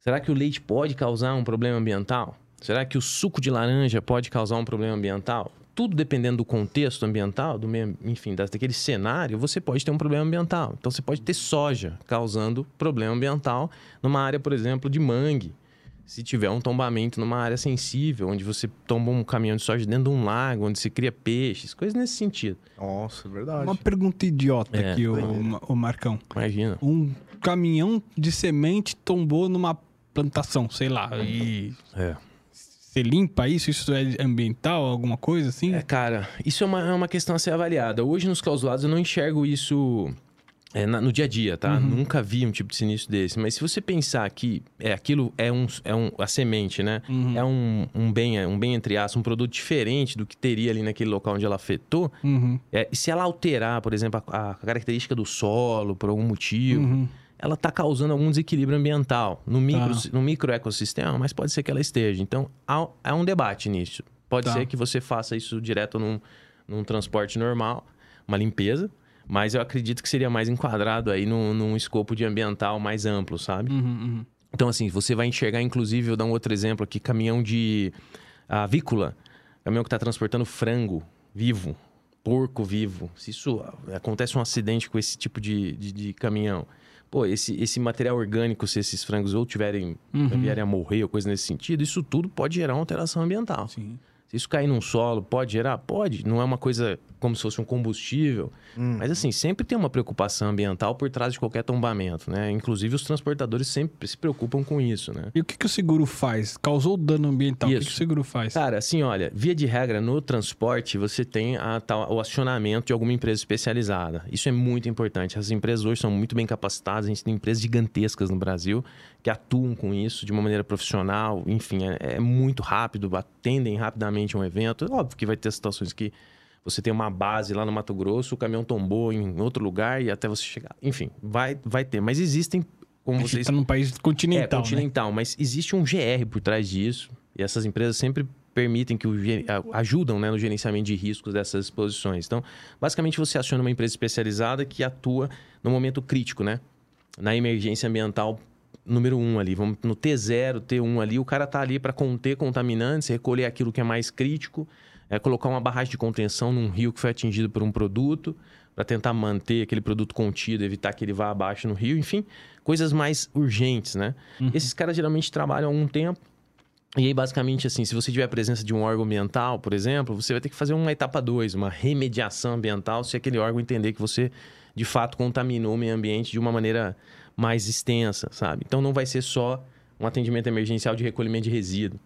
Será que o leite pode causar um problema ambiental? Será que o suco de laranja pode causar um problema ambiental? Tudo dependendo do contexto ambiental, do meio, enfim, daquele cenário, você pode ter um problema ambiental. Então você pode ter soja causando problema ambiental numa área, por exemplo, de mangue. Se tiver um tombamento numa área sensível, onde você tomba um caminhão de soja dentro de um lago, onde se cria peixes, coisas nesse sentido. Nossa, é verdade. Uma pergunta idiota É. aqui, o, o Marcão. Imagina. Um caminhão de semente tombou numa plantação, sei lá. E É. você limpa isso? Isso é ambiental, alguma coisa assim? É, cara, isso é uma, é uma questão a ser avaliada. Hoje, nos clausulados, eu não enxergo isso é, na- no dia a dia, tá? Nunca vi um tipo de sinistro desse. Mas se você pensar que é, aquilo é, um, é um, a semente, né? Uhum. É um, um bem, um bem entre aspas, um produto diferente do que teria ali naquele local onde ela afetou. Uhum. É, e se ela alterar, por exemplo, a, a característica do solo por algum motivo, Uhum. ela está causando algum desequilíbrio ambiental no micro, Tá. no microecossistema, mas pode ser que ela esteja. Então, há, há um debate nisso. Pode Tá. ser que você faça isso direto num, num transporte normal, uma limpeza, mas eu acredito que seria mais enquadrado aí num, num escopo de ambiental mais amplo, sabe? Uhum, uhum. Então, assim, você vai enxergar, inclusive, eu dar um outro exemplo aqui, caminhão de avícola, caminhão que está transportando frango vivo, porco vivo. Se isso acontece um acidente com esse tipo de, de, de caminhão, pô, esse, esse material orgânico, se esses frangos ou tiverem, Uhum. vierem a morrer ou coisa nesse sentido, isso tudo pode gerar uma alteração ambiental. Sim. Se isso cair num solo, pode gerar? Pode. Não é uma coisa como se fosse um combustível. Mas assim, sempre tem uma preocupação ambiental por trás de qualquer tombamento, né? Inclusive os transportadores sempre se preocupam com isso, né? E o que, que o seguro faz? Causou dano ambiental, o que, Isso. que o seguro faz? Cara, assim, olha, via de regra, no transporte, você tem a o acionamento de alguma empresa especializada. Isso é muito importante. As empresas hoje são muito bem capacitadas, a gente tem empresas gigantescas no Brasil que atuam com isso de uma maneira profissional, enfim, é, é muito rápido, atendem rapidamente um evento. Óbvio que vai ter situações que você tem uma base lá no Mato Grosso, o caminhão tombou em outro lugar e até você chegar. Enfim, vai, vai ter. Mas existem, como vocês tá num país é, continental, né? continental, mas existe um GR por trás disso. E essas empresas sempre permitem que o ajudam né, no gerenciamento de riscos dessas exposições. Então, basicamente você aciona uma empresa especializada que atua no momento crítico, né? Na emergência ambiental número um ali. Vamos no T0, T1 ali. O cara tá ali para conter contaminantes, recolher aquilo que é mais crítico, é, colocar uma barragem de contenção num rio que foi atingido por um produto, para tentar manter aquele produto contido, evitar que ele vá abaixo no rio, enfim, coisas mais urgentes, né? Uhum. Esses caras geralmente trabalham há um tempo. E aí, basicamente, assim, se você tiver a presença de um órgão ambiental, por exemplo, você vai ter que fazer uma etapa 2, uma remediação ambiental, se aquele órgão entender que você, de fato, contaminou o meio ambiente de uma maneira mais extensa, sabe? Então, não vai ser só um atendimento emergencial de recolhimento de resíduo.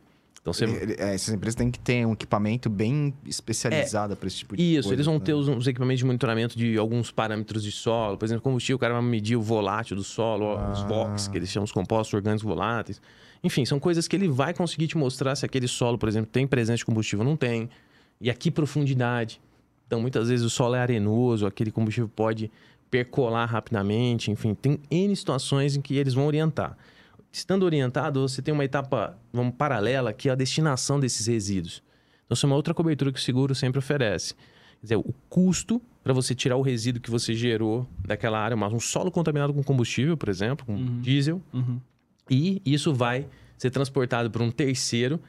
Então você... É, essas empresas têm que ter um equipamento bem especializado é, para esse tipo de isso, coisa. Isso, eles vão né? ter os, os, equipamentos de monitoramento de alguns parâmetros de solo. Por exemplo, combustível, o cara vai medir o volátil do solo, ah. os VOX, que eles chamam os compostos orgânicos voláteis. Enfim, são coisas que ele vai conseguir te mostrar se aquele solo, por exemplo, tem presença de combustível ou não tem. E a que profundidade. Então, muitas vezes o solo é arenoso, aquele combustível pode percolar rapidamente. Enfim, tem N situações em que eles vão orientar. Estando orientado, você tem uma etapa vamos, paralela, que é a destinação desses resíduos. Então, isso é uma outra cobertura que o seguro sempre oferece. Quer dizer, o custo para você tirar o resíduo que você gerou daquela área, mas um solo contaminado com combustível, por exemplo, com uhum. diesel, uhum. e isso vai ser transportado por um terceiro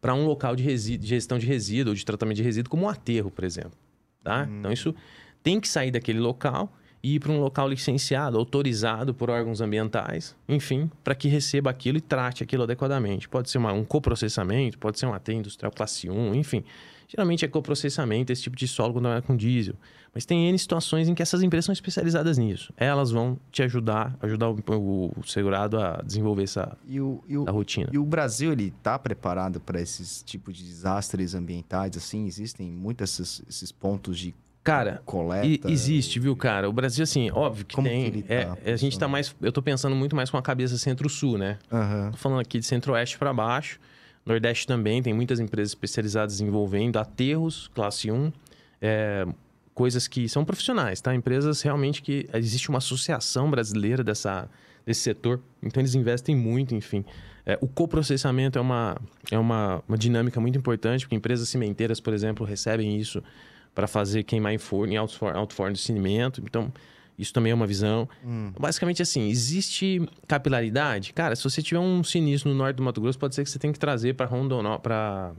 para um local de, resíduo, de gestão de resíduo ou de tratamento de resíduo, como um aterro, por exemplo. Tá? Uhum. Então, isso tem que sair daquele local ir para um local licenciado, autorizado por órgãos ambientais, enfim, para que receba aquilo e trate aquilo adequadamente. Pode ser uma, um coprocessamento, pode ser um AT industrial classe 1, enfim. Geralmente é coprocessamento, esse tipo de solo quando é com diesel. Mas tem N situações em que essas empresas são especializadas nisso. Elas vão te ajudar, ajudar o, o, segurado a desenvolver essa e o, e o, rotina. E o Brasil, ele está preparado para esses tipos de desastres ambientais? Assim, existem muitos esses, esses pontos de Cara, coleta. existe, viu, cara? O Brasil, assim, óbvio que Como tem. Que tá, é, a gente tá mais. Eu tô pensando muito mais com a cabeça centro-sul, né? Uhum. Tô falando aqui de centro-oeste para baixo. Nordeste também, tem muitas empresas especializadas envolvendo aterros, classe 1. É, coisas que são profissionais, tá? Empresas realmente que. Existe uma associação brasileira dessa, desse setor. Então eles investem muito, enfim. É, o coprocessamento é, uma, é uma, uma dinâmica muito importante, porque empresas cimenteiras, por exemplo, recebem isso para fazer queimar em forno, em alto forno, alto forno de cimento. Então, isso também é uma visão. Hum. Basicamente, assim, existe capilaridade? Cara, se você tiver um sinistro no norte do Mato Grosso, pode ser que você tenha que trazer para Rondonó, para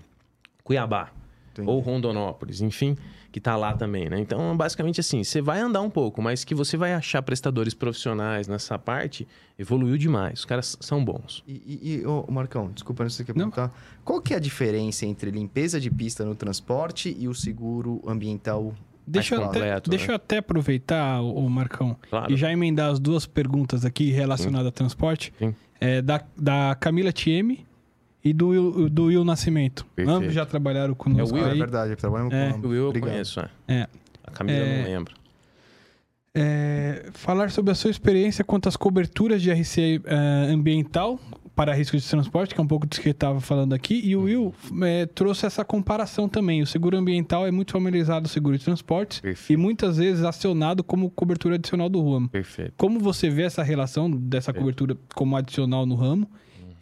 Cuiabá. Entendi. Ou Rondonópolis, enfim que está lá também, né? Então, basicamente assim, você vai andar um pouco, mas que você vai achar prestadores profissionais nessa parte, evoluiu demais. Os caras são bons. E, e, oh, Marcão, desculpa, não sei o que perguntar. Qual que é a diferença entre limpeza de pista no transporte e o seguro ambiental Deixa, eu até, deixa né? eu até aproveitar, o Marcão, claro. e já emendar as duas perguntas aqui relacionadas Sim. a transporte. Sim. É, da, da Camila Tieme, e do Will, do Will Nascimento. Perfeito. Ambos já trabalharam conosco. É, o Will, aí. é verdade, trabalhamos é. com o Will eu conheço, é. é. A Camila é... não lembro. É, falar sobre a sua experiência quanto às coberturas de RC é, ambiental para risco de transporte, que é um pouco disso que ele estava falando aqui, e o Will é, trouxe essa comparação também. O seguro ambiental é muito familiarizado com o seguro de transportes Perfeito. e muitas vezes acionado como cobertura adicional do ramo. Perfeito. Como você vê essa relação dessa Perfeito. cobertura como adicional no ramo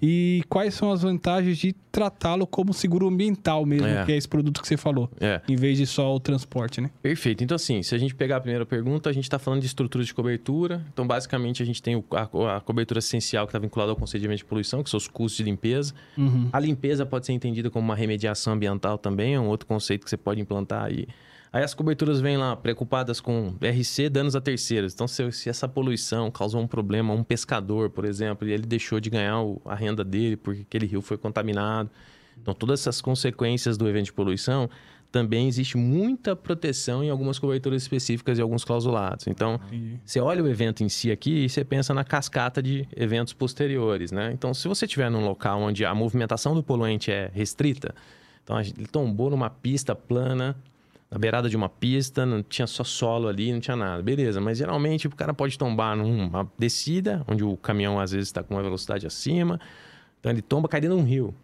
e quais são as vantagens de tratá-lo como seguro ambiental mesmo, é. que é esse produto que você falou, é. em vez de só o transporte, né? Perfeito. Então, assim, se a gente pegar a primeira pergunta, a gente está falando de estrutura de cobertura. Então, basicamente, a gente tem a, cobertura essencial que está vinculada ao procedimento de poluição, que são os custos de limpeza. Uhum. A limpeza pode ser entendida como uma remediação ambiental também, é um outro conceito que você pode implantar aí. Aí as coberturas vêm lá preocupadas com RC, danos a terceiros. Então, se, se, essa poluição causou um problema a um pescador, por exemplo, e ele deixou de ganhar o, a renda dele porque aquele rio foi contaminado. Então, todas essas consequências do evento de poluição, também existe muita proteção em algumas coberturas específicas e alguns clausulados. Então, você olha o evento em si aqui e você pensa na cascata de eventos posteriores, né? Então, se você estiver num local onde a movimentação do poluente é restrita, então ele tombou numa pista plana, na beirada de uma pista, não tinha só solo ali, não tinha nada. Beleza, mas geralmente o cara pode tombar numa descida, onde o caminhão às vezes está com uma velocidade acima. Então ele tomba, cai dentro de um rio.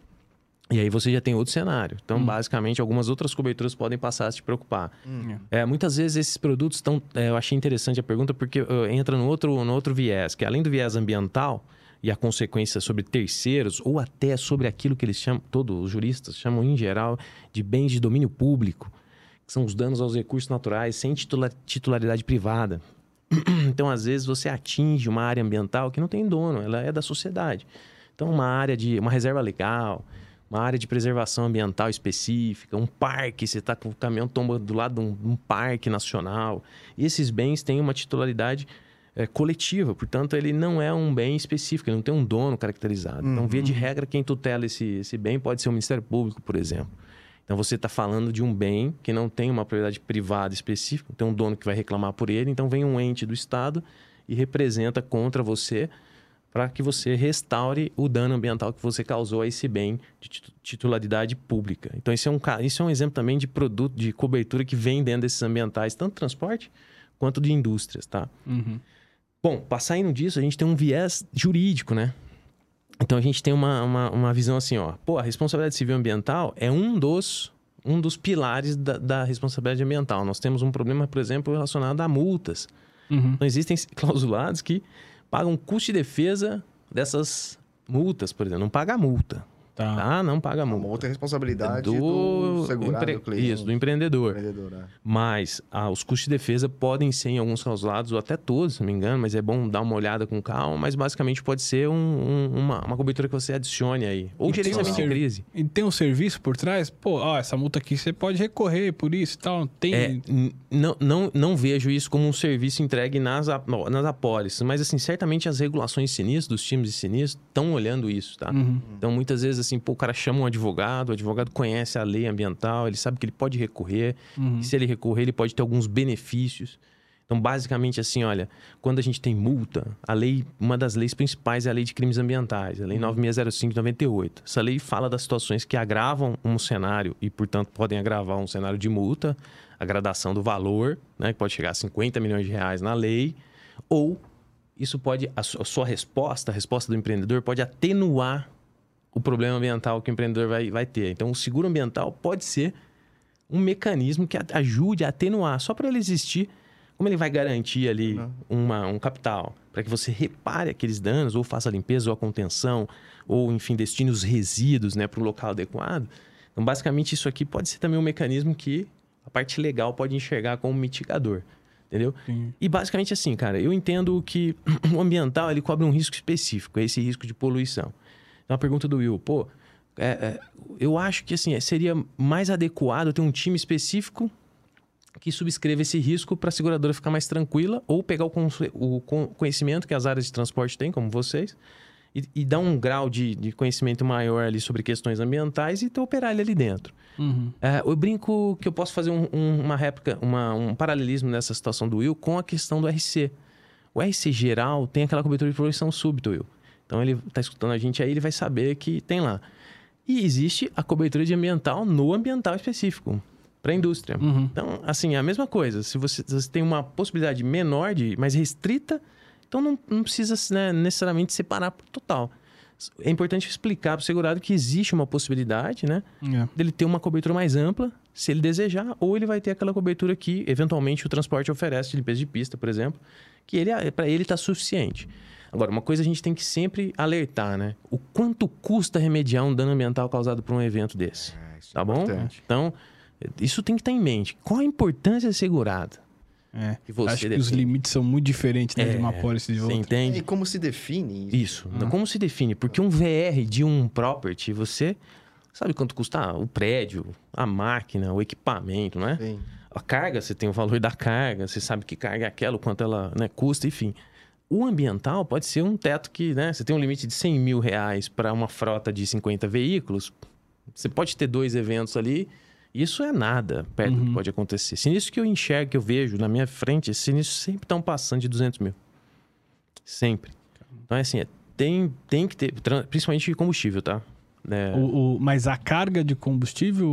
E aí você já tem outro cenário. Então, hum. basicamente, algumas outras coberturas podem passar a se preocupar. Hum. É, muitas vezes esses produtos estão. É, eu achei interessante a pergunta porque uh, entra no outro, no outro viés, que além do viés ambiental e a consequência sobre terceiros, ou até sobre aquilo que eles chamam, todos os juristas chamam em geral, de bens de domínio público que são os danos aos recursos naturais sem titularidade privada. Então, às vezes, você atinge uma área ambiental que não tem dono, ela é da sociedade. Então, uma área de uma reserva legal, uma área de preservação ambiental específica, um parque, você está com o caminhão tomba do lado de um, um, parque nacional. E esses bens têm uma titularidade é, coletiva, portanto, ele não é um bem específico, ele não tem um dono caracterizado. Uhum. Então, via de regra, quem tutela esse, esse bem pode ser o Ministério Público, por exemplo. Então, você está falando de um bem que não tem uma propriedade privada específica, tem um dono que vai reclamar por ele, então vem um ente do Estado e representa contra você para que você restaure o dano ambiental que você causou a esse bem de titularidade pública. Então, isso é um, isso é um exemplo também de produto, de cobertura que vem dentro desses ambientais, tanto transporte quanto de indústrias, tá? Uhum. Bom, passando disso, a gente tem um viés jurídico, né? Então, a gente tem uma, uma, uma visão assim, ó. Pô, a responsabilidade civil ambiental é um dos, um dos pilares da, da responsabilidade ambiental. Nós temos um problema, por exemplo, relacionado a multas. Uhum. Então, existem clausulados que pagam custo de defesa dessas multas, por exemplo. Não paga a multa. Tá. tá. Não paga multa. A multa é responsabilidade do, do segurado empre... do cliente. Isso, do empreendedor. empreendedor é. Mas ah, os custos de defesa podem ser em alguns clausulados, ou até todos, se não me engano, mas é bom dar uma olhada com calma. Mas basicamente pode ser um, um, uma, uma cobertura que você adicione aí. Ou gerenciamento de crise. E tem um serviço por trás? Pô, ó, essa multa aqui você pode recorrer por isso e tal. Tem... É, não, não, não vejo isso como um serviço entregue nas, nas apólices. Mas, assim, certamente as regulações sinistras, dos times de sinistro, estão olhando isso, tá? Uhum. Então, muitas vezes, assim, pô, o cara chama um advogado, o advogado conhece a lei ambiental, ele sabe que ele pode recorrer, uhum. e se ele recorrer, ele pode ter alguns benefícios. Então, basicamente assim, olha, quando a gente tem multa, a lei, uma das leis principais é a lei de crimes ambientais, a lei 9605 de 98. Essa lei fala das situações que agravam um cenário e, portanto, podem agravar um cenário de multa, a gradação do valor, né, que pode chegar a 50 milhões de reais na lei, ou isso pode, a sua resposta, a resposta do empreendedor pode atenuar o problema ambiental que o empreendedor vai, vai ter. Então, o seguro ambiental pode ser um mecanismo que ajude a atenuar. Só para ele existir, como ele vai garantir ali uma, um capital para que você repare aqueles danos, ou faça a limpeza, ou a contenção, ou, enfim, destine os resíduos né, para um local adequado. Então, basicamente, isso aqui pode ser também um mecanismo que a parte legal pode enxergar como mitigador. Entendeu? Sim. E basicamente assim, cara, eu entendo que o ambiental ele cobre um risco específico, esse risco de poluição. Então, a pergunta do Will, pô, é, é, eu acho que assim, seria mais adequado ter um time específico que subscreva esse risco para a seguradora ficar mais tranquila ou pegar o, o, conhecimento que as áreas de transporte têm, como vocês, e, e dar um grau de, de, conhecimento maior ali sobre questões ambientais e operar ele ali dentro. Uhum. É, eu brinco que eu posso fazer um, um, uma réplica, uma, um paralelismo nessa situação do Will com a questão do RC. O RC geral tem aquela cobertura de poluição súbita, Will. Então ele está escutando a gente aí, ele vai saber que tem lá. E existe a cobertura de ambiental no ambiental específico para a indústria. Uhum. Então, assim, é a mesma coisa. Se você, se você, tem uma possibilidade menor, de mais restrita, então não, não precisa né, necessariamente separar por total. É importante explicar para o segurado que existe uma possibilidade, né? É. Dele ter uma cobertura mais ampla, se ele desejar, ou ele vai ter aquela cobertura que, eventualmente, o transporte oferece, de limpeza de pista, por exemplo, que ele para ele está suficiente. Agora, uma coisa a gente tem que sempre alertar, né? O quanto custa remediar um dano ambiental causado por um evento desse. É, tá é bom? Importante. Então, isso tem que estar em mente. Qual a importância segurada? É, acho define. que os limites são muito diferentes né, é, de uma pólice de outra. Você entende? E como se define isso? Isso. Uhum. Como se define? Porque um VR de um property, você sabe quanto custa o prédio, a máquina, o equipamento, né? Sim. A carga, você tem o valor da carga, você sabe que carga é aquela, o quanto ela né, custa, enfim. O ambiental pode ser um teto que, né? Você tem um limite de 100 mil reais para uma frota de 50 veículos. Você pode ter dois eventos ali. Isso é nada perto uhum. do que uhum. pode acontecer. Sinistro que eu enxergo, que eu vejo na minha frente, sinistros sempre estão passando de 200 mil. Sempre. Então, é assim, é, tem, tem que ter, principalmente combustível, tá? É... O, o, mas a carga de combustível,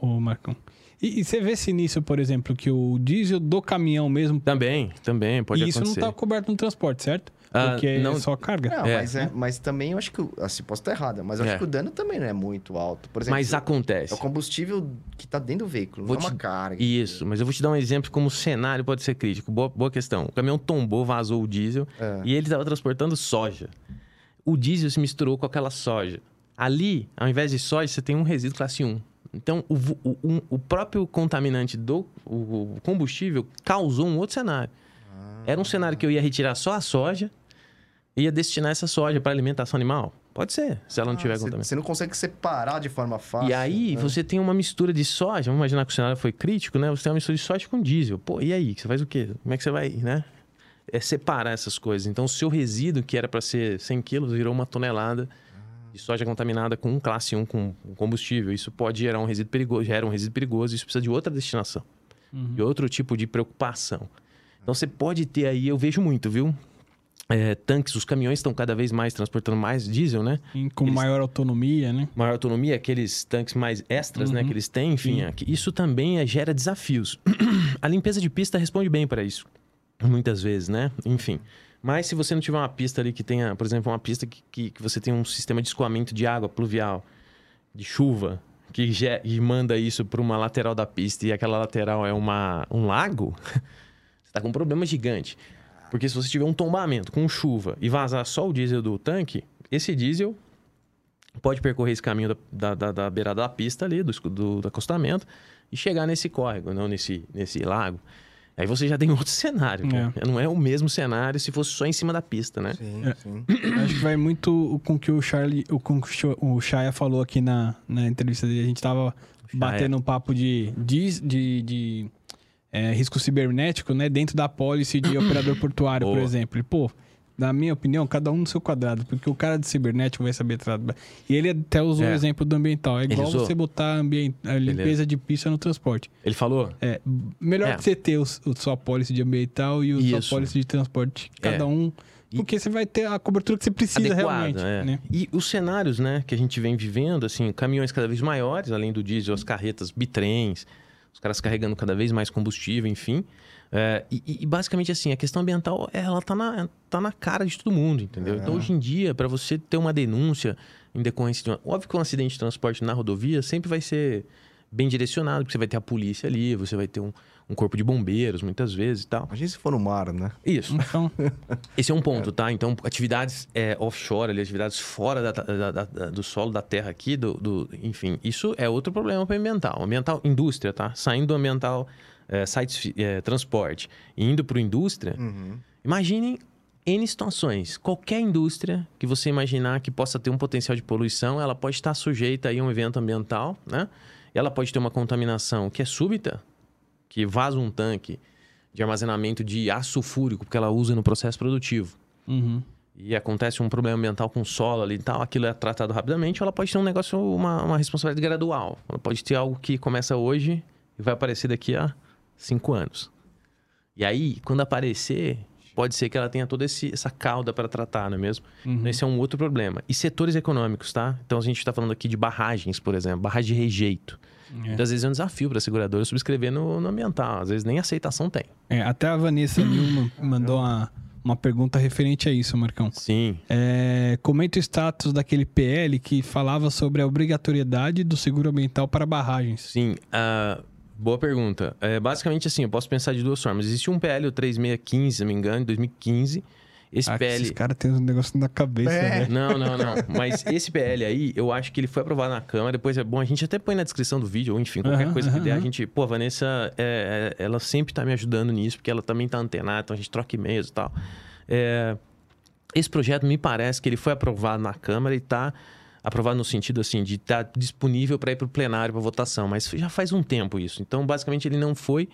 o, Marcão? E, e, você vê se nisso, por exemplo, que o diesel do caminhão mesmo. Também, também, pode e acontecer. isso não está coberto no transporte, certo? Ah, Porque não, é só carga. Não, é. Mas, é, mas também eu acho que. Assim, posso estar errada, mas eu acho é. que o dano também não é muito alto. Por exemplo, mas acontece. É o combustível que está dentro do veículo, vou não é uma carga. Isso, mas eu vou te dar um exemplo como o cenário pode ser crítico. Boa, boa questão. O caminhão tombou, vazou o diesel é. e ele estava transportando soja. O diesel se misturou com aquela soja. Ali, ao invés de soja, você tem um resíduo classe 1. Então, o, o, o próprio contaminante do o combustível causou um outro cenário. Era um cenário que eu ia retirar só a soja e ia destinar essa soja para alimentação animal? Pode ser, se ela não tiver Ah, você, contaminação. você não consegue separar de forma fácil. E aí, né? você tem uma mistura de soja. Vamos imaginar que o cenário foi crítico, né? Você tem uma mistura de soja com diesel. Pô, e aí? Você faz o quê? Como é que você vai, né? É separar essas coisas. Então, o seu resíduo, que era para ser 100 quilos, virou uma tonelada de soja contaminada com classe 1 com combustível. Isso pode gerar um resíduo perigoso, gera um resíduo perigoso. Isso precisa de outra destinação, Uhum. de outro tipo de preocupação. Então, você pode ter aí, eu vejo muito, viu? É, tanques, os caminhões estão cada vez mais transportando mais diesel, né? E Com Eles- maior autonomia, né? maior autonomia, aqueles tanques mais extras, né, Uhum. que eles têm, enfim, Sim. aqui- isso também é, gera desafios. a limpeza de pista responde bem para isso, muitas vezes, né? Enfim. Mas se você não tiver uma pista ali que tenha, por exemplo, uma pista que, que, que você tem um sistema de escoamento de água pluvial, de chuva, que, ge- e manda isso para uma lateral da pista e aquela lateral é uma, um lago, você está com um problema gigante. Porque se você tiver um tombamento com chuva e vazar só o diesel do tanque, esse diesel pode percorrer esse caminho da, da, da, da beirada da pista ali, do, do, do acostamento, e chegar nesse córrego, não nesse, nesse lago. Aí você já tem outro cenário. né? Não é o mesmo cenário se fosse só em cima da pista, né? Sim, É. sim. Acho que vai muito com o que o Charlie, o, com o Chaya falou aqui na, na entrevista dele. A gente tava batendo um papo de, de, de, de, é, risco cibernético, né? Dentro da policy de operador portuário, por Boa. exemplo. E, pô, na minha opinião, cada um no seu quadrado. Porque o cara de cibernético vai saber tratar. E ele até usou É. o exemplo do ambiental. É igual você botar ambient, a limpeza de pista no transporte. Ele falou? É, melhor É. que você ter o, o sua policy de ambiental e o sua policy de transporte. Cada É. um. E- Porque você vai ter a cobertura que você precisa adequado, realmente. é. Né? E os cenários, né, que a gente vem vivendo, assim, caminhões cada vez maiores, além do diesel, as carretas, bitrens, os caras carregando cada vez mais combustível, enfim. É, e, e, basicamente assim, a questão ambiental, ela tá na, tá na cara de todo mundo, entendeu? É. Então, hoje em dia, para você ter uma denúncia em decorrência de uma... Óbvio que um acidente de transporte na rodovia sempre vai ser bem direcionado, porque você vai ter a polícia ali, você vai ter um, um corpo de bombeiros, muitas vezes e tal. Imagina se for no mar, né? Isso. Então, Esse é um ponto, tá? Então, atividades é, offshore, ali, atividades fora da- da- da- da- do solo da terra aqui, do, do- enfim, isso é outro problema para ambiental. Ambiental, indústria, tá? Saindo do ambiental, é, sites, é, transporte, e indo para indústria, Uhum. imaginem N situações. Qualquer indústria que você imaginar que possa ter um potencial de poluição, ela pode estar sujeita aí a um evento ambiental, né? Ela pode ter uma contaminação que é súbita, que vaza um tanque de armazenamento de aço sulfúrico, porque ela usa no processo produtivo. uhum. E acontece um problema ambiental com o solo ali e tal, aquilo é tratado rapidamente, ou ela pode ter um negócio, uma, uma responsabilidade gradual. Ela pode ter algo que começa hoje e vai aparecer daqui a cinco anos. E aí, quando aparecer, pode ser que ela tenha toda esse- essa cauda para tratar, não é mesmo? Uhum. Então, esse é um outro problema. E setores econômicos, tá? Então, a gente está falando aqui de barragens, por exemplo, barragem de rejeito. É. Muitas vezes é um desafio para a seguradora subscrever no, no ambiental. Às vezes nem aceitação tem. É, até a Vanessa Nilman mandou uma, uma pergunta referente a isso, Marcão. Sim. É, comenta o status daquele PL que falava sobre a obrigatoriedade do seguro ambiental para barragens. Sim, ah, boa pergunta. É, basicamente assim, eu posso pensar de duas formas. Existe um PL, o 3615, se não me engano, de 2015. Esse Ah, PL... Esses caras têm um negócio na cabeça, É. né? Não, não, não. Mas esse PL aí, eu acho que ele foi aprovado na Câmara. Depois é bom, a gente até põe na descrição do vídeo, ou enfim, qualquer Aham, coisa que aham, der. A gente, pô, a Vanessa, é, é, ela sempre tá me ajudando nisso, porque ela também tá antenada, então a gente troca e-mails e tal. É, esse projeto me parece que ele foi aprovado na Câmara e tá aprovado no sentido assim de estar disponível para ir para o plenário para votação, mas já faz um tempo isso. Então, basicamente, ele não foi.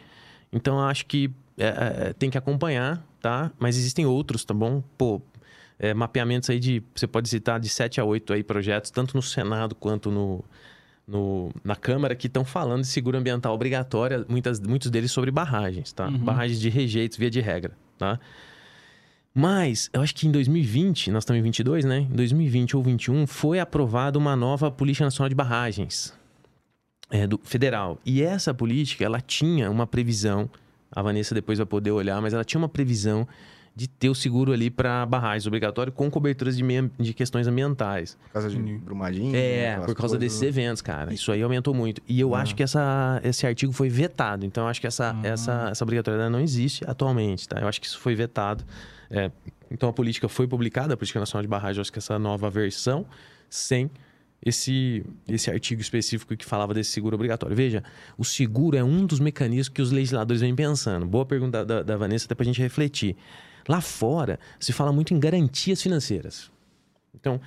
Então, acho que é, é, tem que acompanhar, tá? Mas existem outros, tá bom? Pô, é, mapeamentos aí de. Você pode citar de 7 a 8 aí projetos, tanto no Senado quanto no, no- na Câmara, que estão falando de seguro ambiental obrigatória, muitas, muitos deles sobre barragens, tá? Uhum. Barragens de rejeitos, via de regra, tá? Mas, eu acho que em 2020, nós estamos em 22, né? Em 2020 ou 21, foi aprovada uma nova Política Nacional de Barragens é, do federal. E essa política, ela tinha uma previsão, a Vanessa depois vai poder olhar, mas ela tinha uma previsão de ter o seguro ali para barragens obrigatório com coberturas de, meio- de questões ambientais. Por causa de Brumadinho. É, aquelas por causa coisas. desses eventos, cara. Isso aí aumentou muito. E eu Ah. acho que essa, esse artigo foi vetado. Então, eu acho que essa, Ah. essa, essa obrigatoriedade não existe atualmente, tá? Eu acho que isso foi vetado. É, então, a política foi publicada, a Política Nacional de Barragem, acho que essa nova versão, sem esse, esse artigo específico que falava desse seguro obrigatório. Veja, o seguro é um dos mecanismos que os legisladores vêm pensando. Boa pergunta da, da Vanessa, até para a gente refletir. Lá fora, se fala muito em garantias financeiras. Então,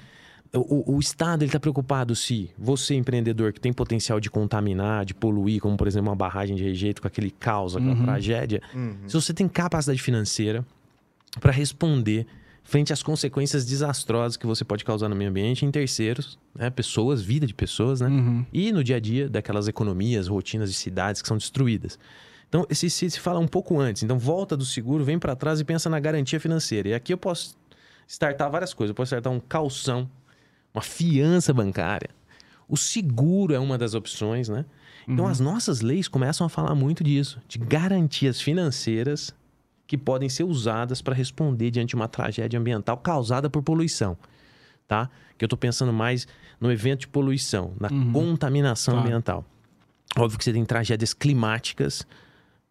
o, o Estado está preocupado se você, empreendedor, que tem potencial de contaminar, de poluir, como por exemplo uma barragem de rejeito com aquele caos, aquela Uhum. tragédia, Uhum. se você tem capacidade financeira para responder frente às consequências desastrosas que você pode causar no meio ambiente em terceiros, né? pessoas, vida de pessoas, né? Uhum. E no dia a dia daquelas economias, rotinas de cidades que são destruídas. Então, esse se, se fala um pouco antes. Então, volta do seguro, vem para trás e pensa na garantia financeira. E aqui eu posso startar várias coisas. Eu posso startar um calção, uma fiança bancária. O seguro é uma das opções, né? Então, as nossas leis começam a falar muito disso, de garantias financeiras que podem ser usadas para responder diante de uma tragédia ambiental causada por poluição, tá? Que eu estou pensando mais no evento de poluição, na Uhum. contaminação Claro. ambiental. Óbvio que você tem tragédias climáticas,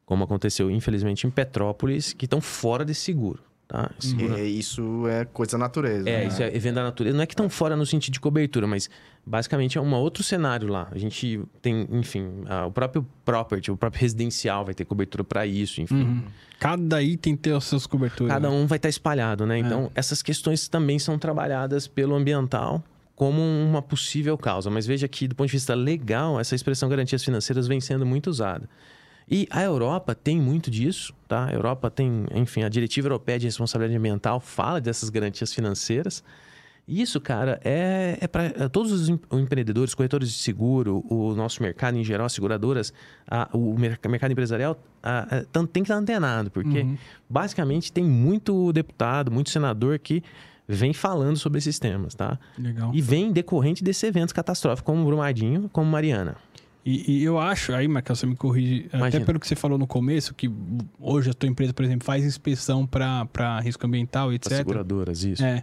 como aconteceu infelizmente em Petrópolis, que estão fora desse seguro, tá? Seguro- É, isso é coisa da natureza. é, né? isso é evento da natureza. Não é que estão fora no sentido de cobertura, mas basicamente é um outro cenário lá. A gente tem, enfim, ah, o próprio property, o próprio residencial vai ter cobertura para isso, enfim. Uhum. Cada item tem as suas coberturas. Cada né? um vai estar espalhado, né? Então, essas questões também são trabalhadas pelo ambiental como uma possível causa. Mas veja que, do ponto de vista legal, essa expressão garantias financeiras vem sendo muito usada. E a Europa tem muito disso, tá? A Europa tem, enfim, a Diretiva Europeia de Responsabilidade Ambiental fala dessas garantias financeiras. E Isso, cara, é, é para todos os em- empreendedores, corretores de seguro, o nosso mercado em geral, as seguradoras, a- o mer- mercado empresarial a- a- tam- tem que estar antenado, porque Uhum. basicamente tem muito deputado, muito senador que vem falando sobre esses temas, tá? Legal. E vem decorrente desses eventos catastróficos, como Brumadinho, como Mariana. E, e eu acho, aí, Marcão, você me corrige, até Imagina. pelo que você falou no começo, que hoje a tua empresa, por exemplo, faz inspeção para risco ambiental, As etc. seguradoras, isso. É.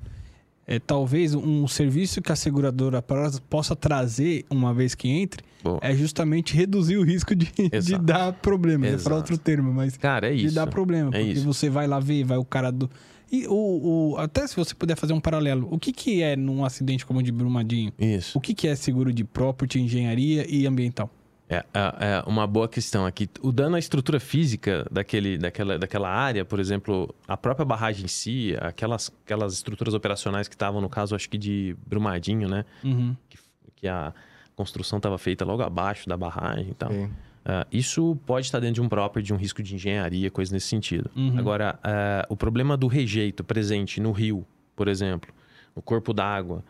É, talvez um serviço que a seguradora possa trazer uma vez que entre Boa. é justamente reduzir o risco de, de dar problema. Eu ia falar Exato. outro termo, mas Cara, é de isso. dar problema. É porque isso. você vai lá ver, vai o cara do. E o, o- até se você puder fazer um paralelo, o que, que é num acidente como o de Brumadinho? Isso. O que, que é seguro de property, engenharia e ambiental? É, é, é uma boa questão aqui. O dano à estrutura física daquele, daquela, daquela área, por exemplo, a própria barragem em si, aquelas, aquelas estruturas operacionais que estavam, no caso, acho que de Brumadinho, né? Uhum. Que, que a construção estava feita logo abaixo da barragem e tal. Sim. Ah, isso pode estar dentro de um próprio, de um risco de engenharia, coisa nesse sentido. Uhum. Agora, ah, o problema do rejeito presente no rio, por exemplo, no corpo d'água.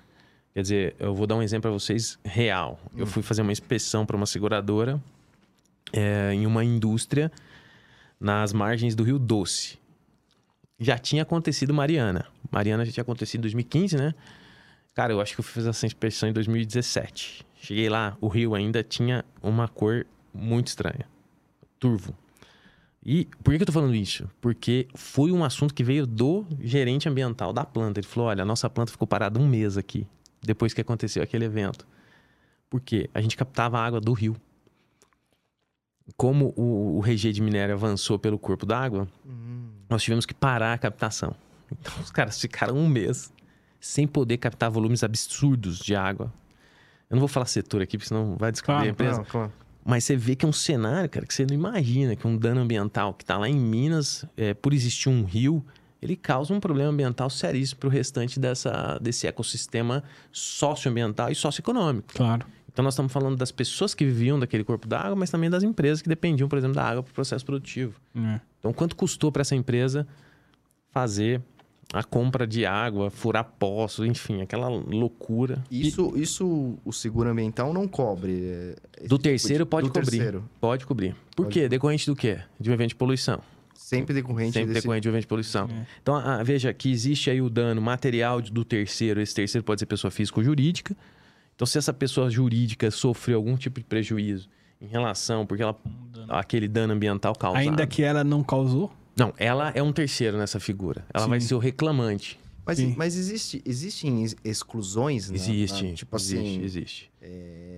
Quer dizer, eu vou dar um exemplo para vocês real. Eu fui fazer uma inspeção para uma seguradora eh, em uma indústria nas margens do Rio Doce. Já tinha acontecido Mariana. Mariana já tinha acontecido em 2015, né? Cara, eu acho que eu fiz essa inspeção em 2017. Cheguei lá, o rio ainda tinha uma cor muito estranha. Turvo. E por que eu tô falando isso? Porque foi um assunto que veio do gerente ambiental da planta. Ele falou: olha, a nossa planta ficou parada um mês aqui, depois que aconteceu aquele evento. Por quê? A gente captava água do rio. Como o, o rejeito de minério avançou pelo corpo d'água, Hum. nós tivemos que parar a captação. Então os caras ficaram um mês sem poder captar volumes absurdos de água. Eu não vou falar setor aqui, porque senão vai descobrir Claro, a empresa. Não, claro. Mas você vê que é um cenário, cara, que você não imagina, que um dano ambiental que está lá em Minas, é, por existir um rio, ele causa um problema ambiental seríssimo para o restante dessa, desse ecossistema socioambiental e socioeconômico. Claro. Então nós estamos falando das pessoas que viviam daquele corpo d'água, mas também das empresas que dependiam, por exemplo, da água para o processo produtivo. É. Então quanto custou para essa empresa fazer a compra de água, furar poços, enfim, aquela loucura. Isso, isso o seguro ambiental não cobre. é, Do tipo terceiro de- pode do cobrir. terceiro. Pode cobrir. Por Pode quê? Decorrente do quê? De um evento de poluição. Sempre decorrente Sempre desse... decorrente de um evento de poluição. É. Então, ah, veja que existe aí o dano material do terceiro. Esse terceiro pode ser pessoa física ou jurídica. Então, se essa pessoa jurídica sofreu algum tipo de prejuízo em relação, porque ela aquele dano ambiental causado. Ainda que ela não causou? Não, ela é um terceiro nessa figura. Ela Sim. vai ser o reclamante. Mas, Sim. mas existe, existem ex- exclusões, né? Existe. Ah, Tipo existe, assim, existe.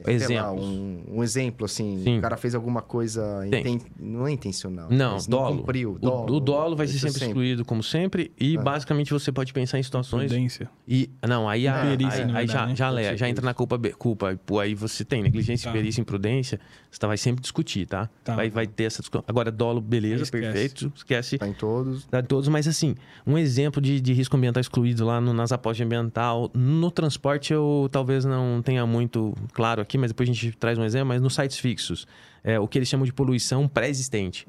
É, lá, um, um exemplo, assim. Sim. O cara fez alguma coisa. Inten- Não é intencional. Não, dolo. Não cumpriu. O, o dolo vai ser Isso sempre excluído, como sempre, e Ah. basicamente você pode pensar em situações. Prudência. E, não, aí, a, aí, Perícia, aí verdade, já, né? já, ser já entra na culpa, culpa. Pô, aí você tem negligência, Tá. perícia, imprudência, você tá- vai sempre discutir, tá? Tá. Vai, vai ter essa discussão. Agora, dolo, beleza, Esquece. perfeito, esquece. Tá em todos. Dá todos, mas assim, um exemplo de, de risco ambiental excluído lá no- nas apostas ambiental. No transporte eu talvez não tenha muito claro aqui, mas depois a gente traz um exemplo, mas nos sites fixos. É o que eles chamam de poluição pré-existente.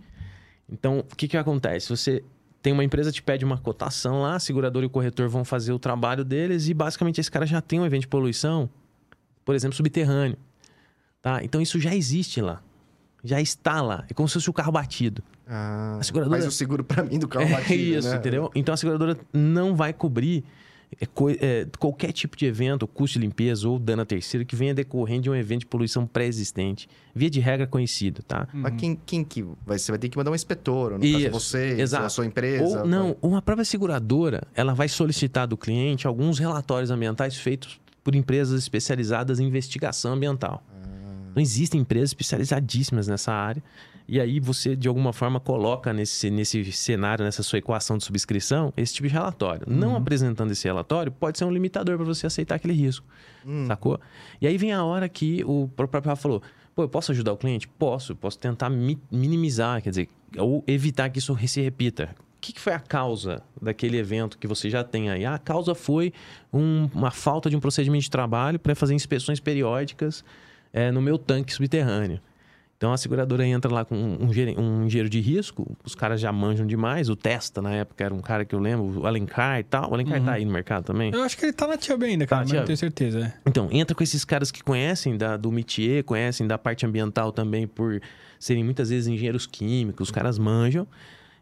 Então, o que que acontece? Você tem uma empresa que te pede uma cotação lá, a seguradora e o corretor vão fazer o trabalho deles e basicamente esse cara já tem um evento de poluição, por exemplo, subterrâneo. Tá? Então isso já existe lá. Já está lá. É como se fosse o carro batido. Ah, A seguradora- Faz o seguro pra mim do carro É batido, isso, né? entendeu? Então a seguradora não vai cobrir é, é, qualquer tipo de evento, custo de limpeza ou dano a terceiro que venha decorrendo de um evento de poluição pré-existente. Via de regra conhecido, tá? Mas quem, quem que vai? Você vai ter que mandar um inspetor, no caso Isso, você, exato. a sua empresa. Ou não, uma própria seguradora, ela vai solicitar do cliente alguns relatórios ambientais feitos por empresas especializadas em investigação ambiental. Então existem empresas especializadíssimas nessa área. E aí você, de alguma forma, coloca nesse, nesse cenário, nessa sua equação de subscrição, esse tipo de relatório. Não apresentando esse relatório, pode ser um limitador para você aceitar aquele risco. Hum. Sacou? E aí vem a hora que o próprio Rafa falou: pô, eu posso ajudar o cliente? Posso, posso tentar mi- minimizar, quer dizer, ou evitar que isso se repita. O que, que foi a causa daquele evento que você já tem aí? Ah, a causa foi um- uma falta de um procedimento de trabalho para fazer inspeções periódicas eh, no meu tanque subterrâneo. Então a seguradora entra lá com um, um engenheiro de risco, os caras já manjam demais. O Testa, na época, era um cara que eu lembro, o Alencar e tal. O Alencar tá aí no mercado também. Eu acho que ele tá na Tiab ainda, Tá cara, na mas não tenho certeza. é. Então, entra com esses caras que conhecem da, do métier, conhecem da parte ambiental também, por serem muitas vezes engenheiros químicos, os caras manjam.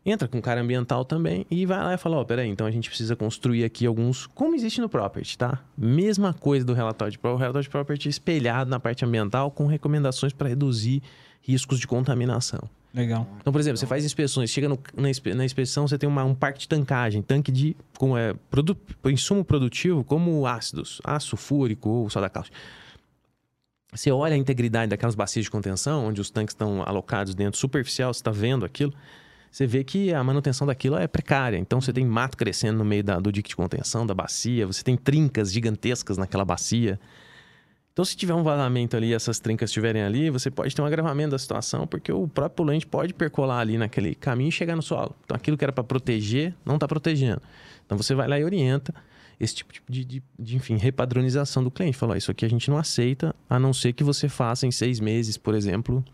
Entra com um cara ambiental também e vai lá e fala: Ó, peraí, então a gente precisa construir aqui alguns. Como existe no Property, tá? Mesma coisa do relatório de Property, o relatório de Property espelhado na parte ambiental com recomendações para reduzir riscos de contaminação. Legal. Então, por exemplo, você faz inspeções, chega no- na, inspe- na inspeção, você tem uma- um parque de tancagem, tanque de como é, produ, insumo produtivo, como ácidos, ácido fúrico ou soda cáustica. Você olha a integridade daquelas bacias de contenção, onde os tanques estão alocados dentro, superficial, você está vendo aquilo, você vê que a manutenção daquilo é precária. Então, você tem mato crescendo no meio da- do dique de contenção, da bacia, você tem trincas gigantescas naquela bacia. Então, se tiver um vazamento ali, essas trincas estiverem ali, você pode ter um agravamento da situação, porque o próprio poluente pode percolar ali naquele caminho e chegar no solo. Então, aquilo que era para proteger, não está protegendo. Então, você vai lá e orienta esse tipo de, de, de, enfim, repadronização do cliente. Falou, "Ó, isso aqui a gente não aceita, a não ser que você faça em seis meses, por exemplo,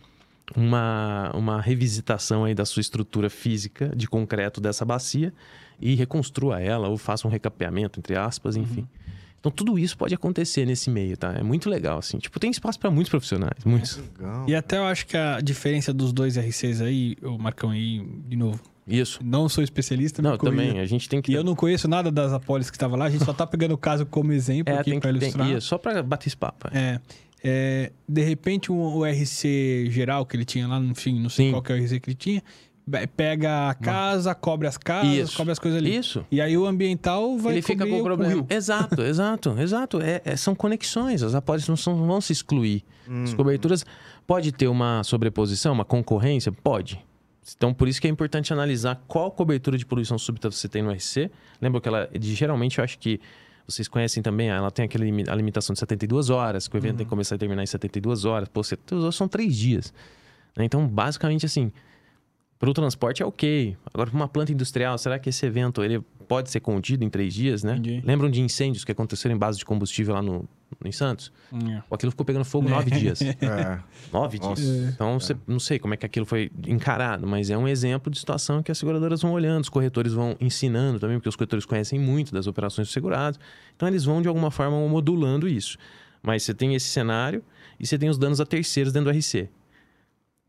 uma, uma revisitação aí da sua estrutura física de concreto dessa bacia e reconstrua ela ou faça um recapeamento, entre aspas, enfim. Então, tudo isso pode acontecer nesse meio, tá? É muito legal, assim. Tipo, tem espaço para muitos profissionais, muitos. Legal. E até eu acho que a diferença dos dois RCs aí, o Marcão aí, de novo, Isso. não sou especialista, Não, também, a gente tem que... E eu não conheço nada das apólices que estavam lá, a gente só tá pegando o caso como exemplo é, aqui tem pra que... Tem, ilustrar. isso, só para bater esse papo. é. É, é, de repente o, o RC geral que ele tinha lá, enfim, não sei Sim. qual que é o RC que ele tinha, pega a casa, cobre as casas, Isso. cobre as coisas ali. Isso. E aí o ambiental vai ele fica com o problema. rio. Exato, exato, exato. É, é- são conexões, as apólices não, são- não vão se excluir. Hum. As coberturas pode ter uma sobreposição, uma concorrência? Pode. Então, por isso que é importante analisar qual cobertura de poluição súbita você tem no RC. Lembra que ela, geralmente, eu acho que vocês conhecem também, ela tem aquele, a limitação de 72 horas, que o evento tem que começar e terminar em 72 horas. Pô, 72 horas são três dias. né? Então, basicamente, assim, para o transporte é ok. Agora, para uma planta industrial, será que esse evento ele pode ser contido em três dias, né? Entendi. Lembram de incêndios que aconteceram em base de combustível lá no, em Santos? Pô, Aquilo ficou pegando fogo nove dias. É. Nove Nossa. dias. Então, você, não sei como é que aquilo foi encarado, mas é um exemplo de situação que as seguradoras vão olhando, os corretores vão ensinando também, porque os corretores conhecem muito das operações dos segurados. Então, eles vão, de alguma forma, modulando isso. Mas você tem esse cenário e você tem os danos a terceiros dentro do RC.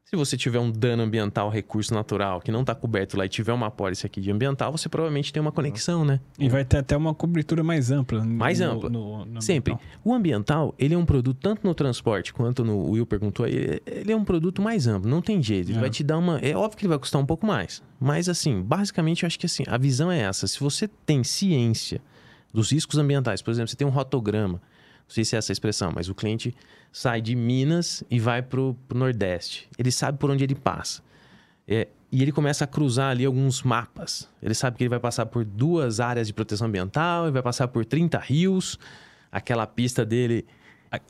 Se você tiver um dano ambiental, recurso natural, que não está coberto lá e tiver uma apólice aqui de ambiental, você provavelmente tem uma conexão, né? E vai ter até uma cobertura mais ampla. Mais no- ampla. no- no Sempre. O ambiental, ele é um produto, tanto no transporte quanto no o Will perguntou, ele, ele é um produto mais amplo, não tem jeito. Ele É. vai te dar uma. É óbvio que ele vai custar um pouco mais. Mas, assim, basicamente, eu acho que assim, a visão é essa. Se você tem ciência dos riscos ambientais, por exemplo, você tem um rotograma Não sei se é essa a expressão, mas o cliente sai de Minas e vai para o Nordeste. Ele sabe por onde ele passa. É, e ele começa a cruzar ali alguns mapas. Ele sabe que ele vai passar por duas áreas de proteção ambiental, ele vai passar por 30 rios, aquela pista dele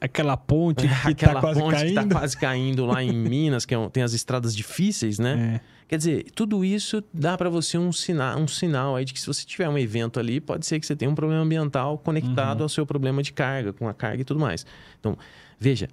Aquela ponte que aquela tá quase ponte caindo. que tá quase caindo lá em Minas, que é um- tem as estradas difíceis, né? É. Quer dizer, tudo isso dá para você um, sina um sinal aí de que se você tiver um evento ali, pode ser que você tenha um problema ambiental conectado ao seu problema de carga, com a carga e tudo mais. Então, veja,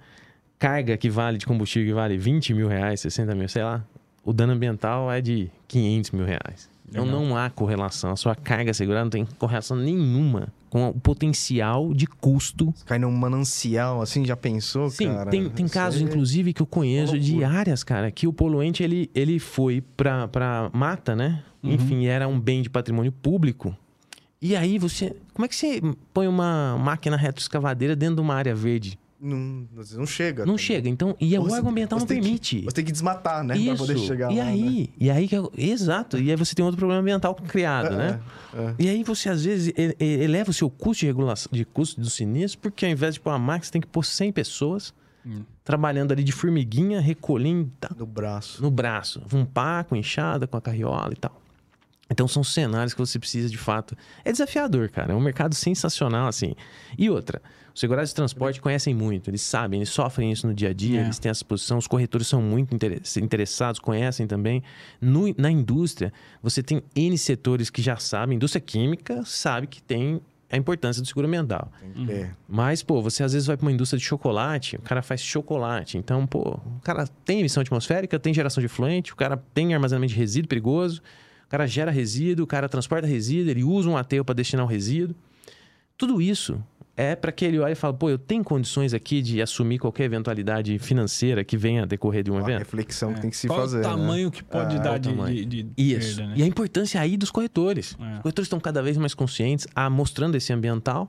carga que vale de combustível que vale 20 mil reais, 60 mil, sei lá, o dano ambiental é de 500 mil reais. Então Legal. não há correlação. A sua carga segurada não tem correlação nenhuma com o potencial de custo Cai num manancial, assim, já pensou, Sim, cara? tem, tem Isso casos, aí- inclusive, que eu conheço de áreas, cara, que o poluente ele, ele foi pra, pra mata, né? Uhum. Enfim, era um bem de patrimônio público. E aí você. Como é que você põe uma máquina retroescavadeira dentro de uma área verde? Não, não chega. Não tá chega. Então, e o Você- órgão ambiental não tem que- permite. Você tem que desmatar, né? Isso. Pra poder chegar e lá, né? aí, e aí que exato. E aí você tem outro problema ambiental criado, É, né? é. E aí você, às vezes, eleva o seu custo de regulação, de custo do sinistro, porque ao invés de pôr uma máquina, você tem que pôr 100 pessoas Hum. trabalhando ali de formiguinha, recolhendo tá, No braço. no braço. Um pá com enxada, com a carriola e tal. Então são cenários que você precisa de fato. É desafiador, cara. É um mercado sensacional, assim. E outra, os segurados de transporte conhecem muito, eles sabem, eles sofrem isso no dia a dia, É. eles têm essa posição, os corretores são muito inter- interessados, conhecem também. No- na indústria, você tem N setores que já sabem, indústria química sabe que tem a importância do seguro ambiental. Ter. Mas, pô, você às vezes vai para uma indústria de chocolate, o cara faz chocolate. Então, pô, o cara tem emissão atmosférica, tem geração de efluente, o cara tem armazenamento de resíduo perigoso, cara gera resíduo, o cara transporta resíduo, ele usa um aterro para destinar o resíduo. Tudo isso é para que ele olhe e fale, pô, eu tenho condições aqui de assumir qualquer eventualidade financeira que venha a decorrer de um Uma evento? reflexão que tem que se Qual fazer. o né? tamanho que pode É, dar de, de, de Isso. perda, né? E a importância aí dos corretores. É. Os corretores estão cada vez mais conscientes, a, mostrando esse ambiental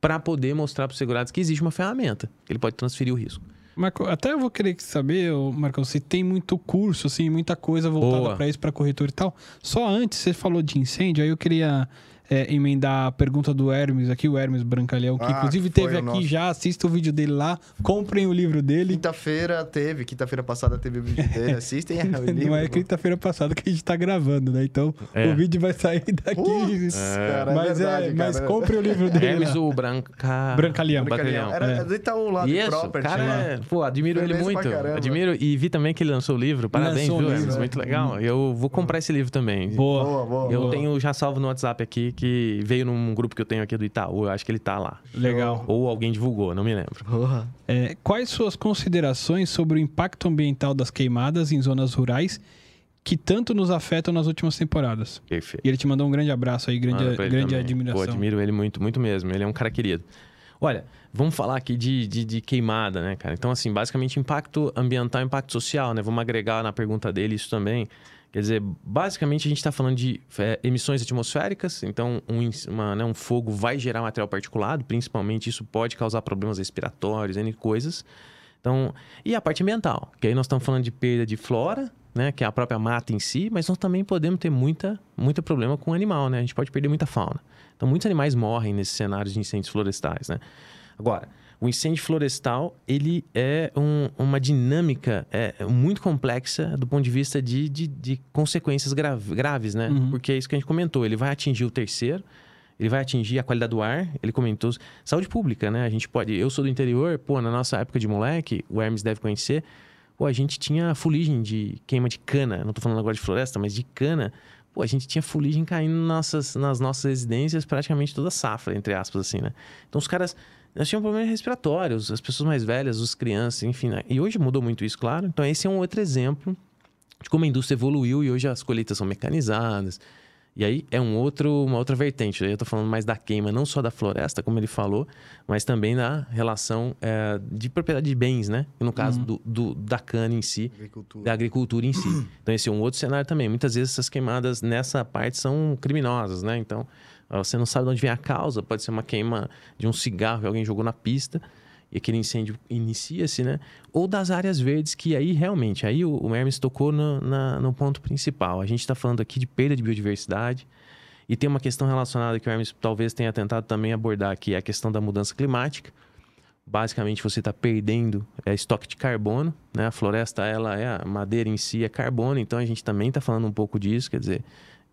para poder mostrar para os segurados que existe uma ferramenta que ele pode transferir o risco. Marco, até eu vou querer saber, Marcão, se tem muito curso, assim, muita coisa voltada para isso, para corretor e tal. Só antes, você falou de incêndio, aí eu queria é, emendar a pergunta do Hermes aqui, o Hermes Brancalhão, que Ah, inclusive teve aqui nosso. já, assista o vídeo dele lá, comprem o livro dele. Quinta-feira teve, quinta-feira passada teve o vídeo dele. Assistem é, o livro. Não é quinta-feira passada que a gente tá gravando, né? Então É. o vídeo vai sair daqui. Putz, cara, é mas verdade, é, mas cara. compre o livro dele. Hermes o Branca... Brancalhão. Brancalhão. Era É. é. do Itaú lá, do Isso, Property. cara, lá. é, pô, admiro ele Firmeza muito. Admiro e vi também que ele lançou o livro. Parabéns, Lançou viu, livro, Hermes? é. Muito legal. Eu vou comprar esse livro também. Boa. Boa, boa. Eu boa. tenho já salvo no WhatsApp aqui que veio num grupo que eu tenho aqui do Itaú. Eu acho que ele tá lá. Legal. Ou alguém divulgou, não me lembro. Porra. É, quais suas considerações sobre o impacto ambiental das queimadas em zonas rurais que tanto nos afetam nas últimas temporadas? Perfeito. E ele te mandou um grande abraço aí, grande, grande também. admiração. Pô, admiro ele muito, muito mesmo. Ele é um cara querido. Olha, vamos falar aqui de, de, de queimada, né, cara? Então, assim, basicamente impacto ambiental e impacto social, né? Vamos agregar na pergunta dele isso também. Quer dizer, basicamente a gente está falando de é, emissões atmosféricas, então um, uma, né, um fogo vai gerar material particulado, principalmente isso pode causar problemas respiratórios, N coisas. Então, e a parte ambiental, que aí nós estamos falando de perda de flora, né, que é a própria mata em si, mas nós também podemos ter muita, muito problema com o animal, né? A gente pode perder muita fauna. Então, muitos animais morrem nesses cenários de incêndios florestais, né? Agora, o incêndio florestal, ele é um- uma dinâmica é, muito complexa do ponto de vista de, de, de consequências grave- graves, né? Uhum. Porque é isso que a gente comentou, ele vai atingir o terceiro, ele vai atingir a qualidade do ar, ele comentou saúde pública, né? A gente pode, eu sou do interior, pô, na nossa época de moleque, o Hermes deve conhecer, pô, a gente tinha fuligem de queima de cana, não tô falando agora de floresta, mas de cana. Pô, a gente tinha fuligem caindo nas nossas, nas nossas residências praticamente toda safra, entre aspas, assim, né? Então os caras. Nós tínhamos problemas respiratórios, as pessoas mais velhas, os crianças, enfim. Né? E hoje mudou muito isso, claro. Então esse é um outro exemplo de como a indústria evoluiu e hoje as colheitas são mecanizadas. E aí é um outro, uma outra vertente. Eu tô falando mais da queima, não só da floresta, como ele falou, mas também da relação é, de propriedade de bens, né? No caso do, do- da cana em si Agricultura. da agricultura em si. Então, esse é um outro cenário também. Muitas vezes essas queimadas nessa parte são criminosas, né? Então, você não sabe de onde vem a causa. Pode ser uma queima de um cigarro que alguém jogou na pista e aquele incêndio inicia-se, né? Ou das áreas verdes, que aí realmente, aí o, o Hermes tocou no, na- no ponto principal. A gente está falando aqui de perda de biodiversidade e tem uma questão relacionada que o Hermes talvez tenha tentado também abordar aqui, é a questão da mudança climática. basicamente você está perdendo é, estoque de carbono, né? A floresta, ela é a madeira em si é carbono, então a gente também está falando um pouco disso, quer dizer,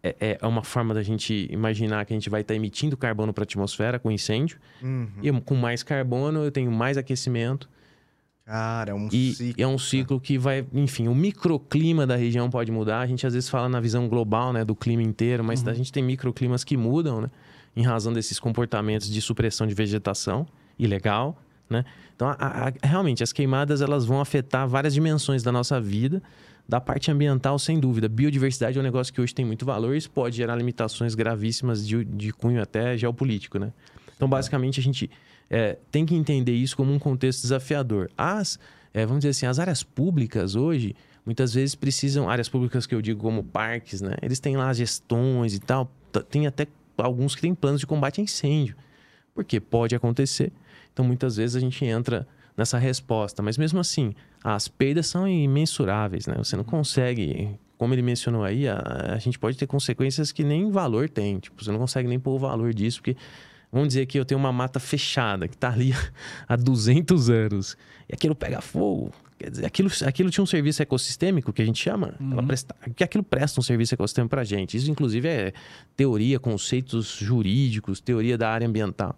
é, é uma forma da gente imaginar que a gente vai estar tá emitindo carbono para a atmosfera com incêndio, Uhum. e com mais carbono eu tenho mais aquecimento, Cara, é um e ciclo. é um ciclo que vai, enfim, o microclima da região pode mudar. A gente às vezes fala na visão global, né, do clima inteiro, mas a gente tem microclimas que mudam, né, em razão desses comportamentos de supressão de vegetação ilegal, né? Então, a- a- realmente as queimadas elas vão afetar várias dimensões da nossa vida, da parte ambiental sem dúvida. Biodiversidade é um negócio que hoje tem muito valor e isso pode gerar limitações gravíssimas de, de cunho até geopolítico, né? Então, basicamente, a gente é, tem que entender isso como um contexto desafiador. As, é, vamos dizer assim, as áreas públicas hoje, muitas vezes precisam, áreas públicas que eu digo como parques, né? Eles têm lá gestões e tal, tem até alguns que têm planos de combate a incêndio. Porque pode acontecer. Então, muitas vezes a gente entra nessa resposta. Mas mesmo assim, as perdas são imensuráveis, né? Você não consegue, como ele mencionou aí, a, a gente pode ter consequências que nem valor tem. Tipo, você não consegue nem pôr o valor disso, porque vamos dizer que eu tenho uma mata fechada que está ali há 200 anos e aquilo pega fogo. Quer dizer, aquilo, aquilo tinha um serviço ecossistêmico que a gente chama, ela presta, que aquilo presta um serviço ecossistêmico para a gente. Isso, inclusive, é teoria, conceitos jurídicos, teoria da área ambiental.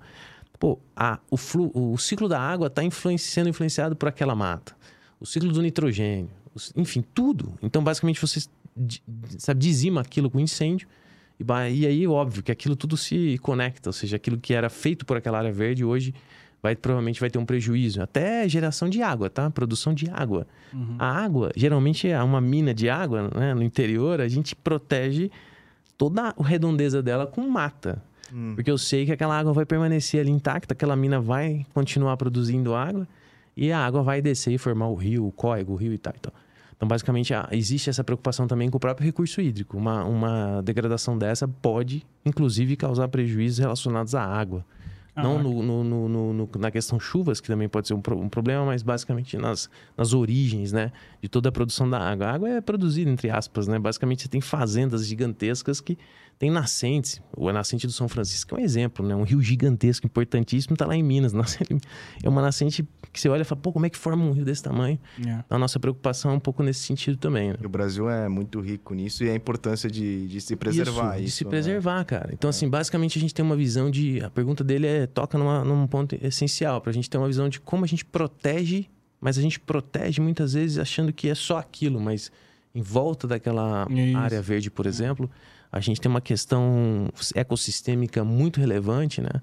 Pô, a, o, flu, o ciclo da água está sendo influenciado por aquela mata. O ciclo do nitrogênio, os- enfim, tudo. Então, basicamente, você sabe, dizima aquilo com incêndio. E, e aí, óbvio, que aquilo tudo se conecta. Ou seja, aquilo que era feito por aquela área verde hoje vai, provavelmente vai ter um prejuízo. Até geração de água, tá? Produção de água. A água, geralmente, é uma mina de água né? no interior, a gente protege toda a redondeza dela com mata. Hum. Porque eu sei que aquela água vai permanecer ali intacta, aquela mina vai continuar produzindo água e a água vai descer e formar o rio, o córrego, o rio e tal. e tal. Então, basicamente, existe essa preocupação também com o próprio recurso hídrico. Uma, uma degradação dessa pode, inclusive, causar prejuízos relacionados à água. Não Ah, no, no- no- no- na questão chuvas, que também pode ser um, um problema, mas basicamente nas, nas origens, né? De toda a produção da água. A água é produzida, entre aspas, né? Basicamente, você tem fazendas gigantescas que tem nascentes. O a nascente do São Francisco é um exemplo, né? Um rio gigantesco, importantíssimo, tá lá em Minas. É uma nascente que você olha e fala, pô, como é que forma um rio desse tamanho? é. Então, a nossa preocupação é um pouco nesse sentido também, né? O Brasil é muito rico nisso e a importância de, de se preservar isso. de se né? preservar, cara. Então, assim, basicamente a gente tem uma visão de. A pergunta dele é toca numa, num ponto essencial, pra gente ter uma visão de como a gente protege, mas a gente protege muitas vezes achando que é só aquilo, mas em volta daquela Isso. área verde, por exemplo, a gente tem uma questão ecossistêmica muito relevante, né?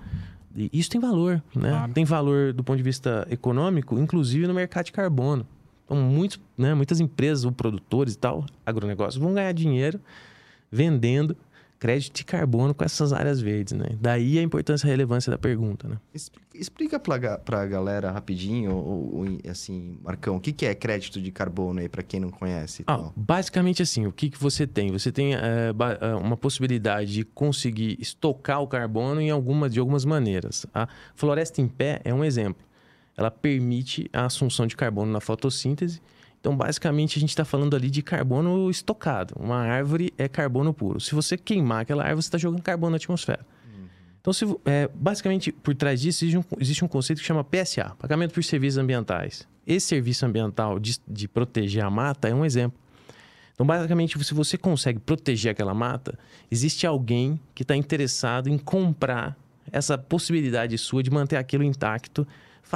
E isso tem valor, né? Claro. Tem valor do ponto de vista econômico, inclusive no mercado de carbono. Então, muitos, né, muitas empresas, ou produtores e tal, agronegócios, vão ganhar dinheiro vendendo crédito de carbono com essas áreas verdes, né? Daí a importância e a relevância da pergunta, né? Explica, ga- pra galera rapidinho, ou, ou, assim, Marcão, o que, que é crédito de carbono aí, pra quem não conhece? e Ah, basicamente assim, o que, que você tem? Você tem eh, uma possibilidade de conseguir estocar o carbono em algumas, de algumas maneiras. A floresta em pé é um exemplo. Ela permite a assunção de carbono na fotossíntese. Então, basicamente, a gente está falando ali de carbono estocado. Uma árvore é carbono puro. Se você queimar aquela árvore, você está jogando carbono na atmosfera. Então, se, é, basicamente, por trás disso, existe um, existe um conceito que chama PSA, Pagamento por Serviços Ambientais. Esse serviço ambiental de, de proteger a mata é um exemplo. Então, basicamente, se você consegue proteger aquela mata, existe alguém que está interessado em comprar essa possibilidade sua de manter aquilo intacto,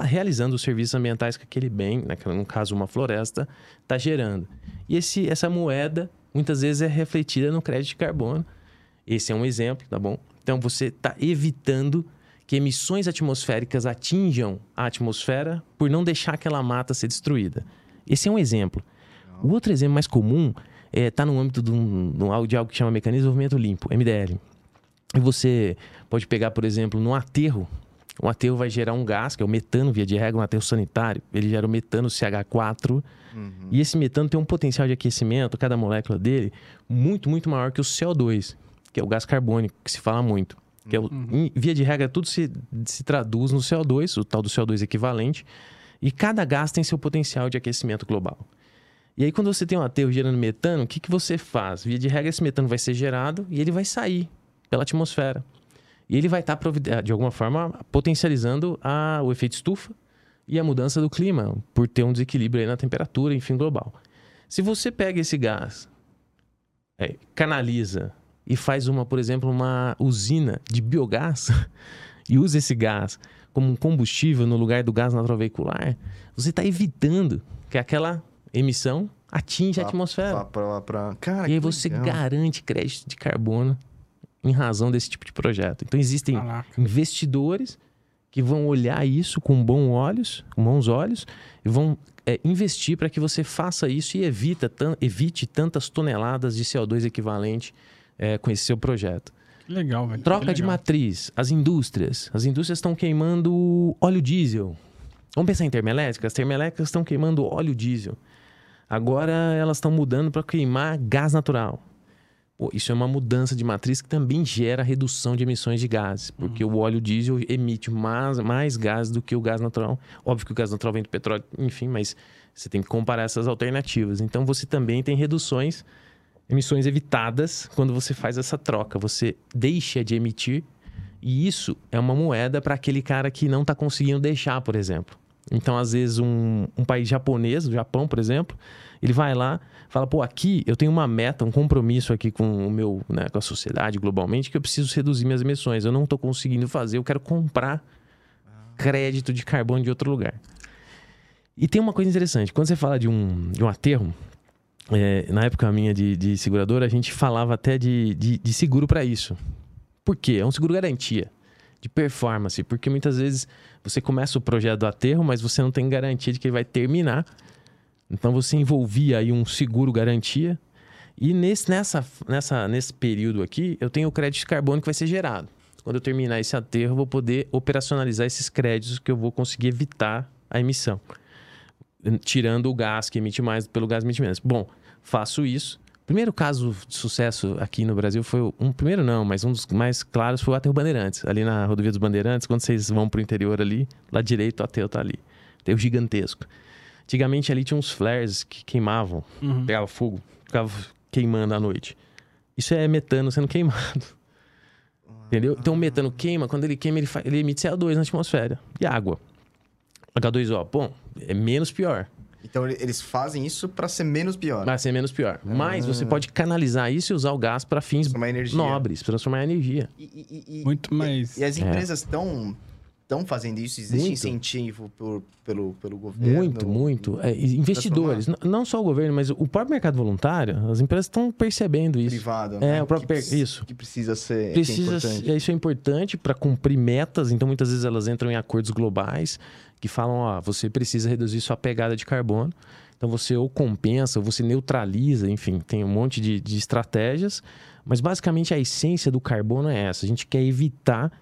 realizando os serviços ambientais que aquele bem, no caso uma floresta, está gerando. E esse, essa moeda, muitas vezes, é refletida no crédito de carbono. Esse é um exemplo, tá bom? Então, você está evitando que emissões atmosféricas atinjam a atmosfera por não deixar aquela mata ser destruída. Esse é um exemplo. O outro exemplo mais comum está no âmbito de, um, de algo que chama Mecanismo de Desenvolvimento Limpo, MDL. E você pode pegar, por exemplo, no aterro. Um aterro vai gerar um gás, que é o metano, via de regra, um aterro sanitário. Ele gera o metano CH4. E esse metano tem um potencial de aquecimento, cada molécula dele, muito, muito maior que o CO2, que é o gás carbônico, que se fala muito. Que é o- em- via de regra, tudo se, se traduz no CO2, o tal do CO2 equivalente. E cada gás tem seu potencial de aquecimento global. E aí, quando você tem um aterro gerando metano, o que, que você faz? Via de regra, esse metano vai ser gerado e ele vai sair pela atmosfera. E ele vai estar, de alguma forma, potencializando a- o efeito estufa, e a mudança do clima, por ter um desequilíbrio aí na temperatura, enfim, global. Se você pega esse gás, é, canaliza e faz uma, por exemplo, uma usina de biogás e usa esse gás como um combustível no lugar do gás natural veicular, você está evitando que aquela emissão atinja a atmosfera. Pra, pra, pra... Cara, e aí você legal. garante crédito de carbono em razão desse tipo de projeto. Então existem Caraca. investidores que vão olhar isso com bons olhos, com bons olhos, e vão é, investir para que você faça isso e evita, tan- evite tantas toneladas de CO2 equivalente é, com esse seu projeto. Que legal, velho. Troca de matriz. As indústrias. As indústrias estão queimando óleo diesel. Vamos pensar em termoelétricas? As termoelétricas estão queimando óleo diesel. Agora elas estão mudando para queimar gás natural. Pô, isso é uma mudança de matriz que também gera redução de emissões de gases, porque o óleo diesel emite mais, mais gás do que o gás natural. Óbvio que o gás natural vem do petróleo, enfim, mas você tem que comparar essas alternativas. Então você também tem reduções, emissões evitadas quando você faz essa troca. Você deixa de emitir e isso é uma moeda para aquele cara que não está conseguindo deixar, por exemplo. Então, às vezes, um, um país japonês, o Japão, por exemplo, ele vai lá, fala, pô, aqui eu tenho uma meta, um compromisso aqui com o meu, né, com a sociedade globalmente, que eu preciso reduzir minhas emissões. Eu não estou conseguindo fazer, eu quero comprar crédito de carbono de outro lugar. E tem uma coisa interessante, quando você fala de um, de um aterro, é, na época minha de, de seguradora, a gente falava até de, de, de seguro para isso. Por quê? É um seguro garantia de performance, porque muitas vezes você começa o projeto do aterro, mas você não tem garantia de que ele vai terminar. Então você envolvia aí um seguro garantia. E nesse, nessa, nessa, nesse período aqui, eu tenho o crédito de carbono que vai ser gerado. Quando eu terminar esse aterro, eu vou poder operacionalizar esses créditos que eu vou conseguir evitar a emissão. Tirando o gás que emite mais pelo gás que emite menos. Bom, faço isso. Primeiro caso de sucesso aqui no Brasil foi um primeiro não, mas um dos mais claros foi o Aterro Bandeirantes, ali na rodovia dos Bandeirantes, quando vocês vão pro interior ali, lá direito o aterro tá ali. Aterro gigantesco. Antigamente ali tinha uns flares que queimavam, Uhum. pegava fogo, ficava queimando à noite. Isso é metano sendo queimado. Entendeu? Então o metano queima, quando ele queima, ele, ele emite CO2 na atmosfera. E água. H2O, bom, é menos pior. Então ele- eles fazem isso pra ser menos pior. Vai ser menos pior. Mas você pode canalizar isso e usar o gás para fins Transformar em energia. nobres, transformar em energia. E, e- e- Muito mais. E as É. empresas estão estão fazendo isso? Existe Muito. incentivo por, pelo, pelo governo? Muito, muito. É, investidores, não só o governo, mas o próprio mercado voluntário, as empresas estão percebendo isso. Privado, É, né? o próprio que, isso. Que precisa ser. que é Precisa, importante. é, isso é importante para cumprir metas, então muitas vezes elas entram em acordos globais que falam, ó, você precisa reduzir sua pegada de carbono. Então você ou compensa, ou você neutraliza, enfim, tem um monte de, de estratégias, mas basicamente a essência do carbono é essa. A gente quer evitar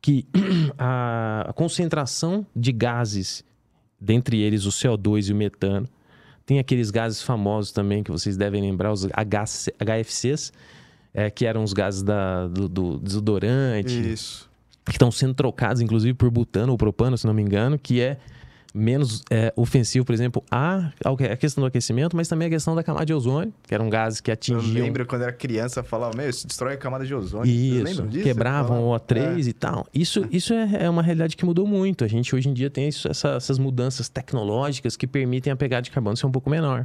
que a, concentração de gases, dentre eles o CO2 e o metano, tem aqueles gases famosos também que vocês devem lembrar, os HFCs, é, que eram os gases da- do, do desodorante, Isso. Que estão sendo trocados, inclusive, por butano ou propano, se não me engano, que é menos é, ofensivo, por exemplo, a, a questão do aquecimento, mas também a questão da camada de ozônio, que eram gases que Eu atingiam lembro quando era criança, falava, meu, isso destrói a camada de ozônio. Isso, disso? quebravam o Falava- O3 e tal. Isso, isso é, é uma realidade que mudou muito. A gente hoje em dia tem isso- essa- essas mudanças tecnológicas que permitem a pegada de carbono ser um pouco menor.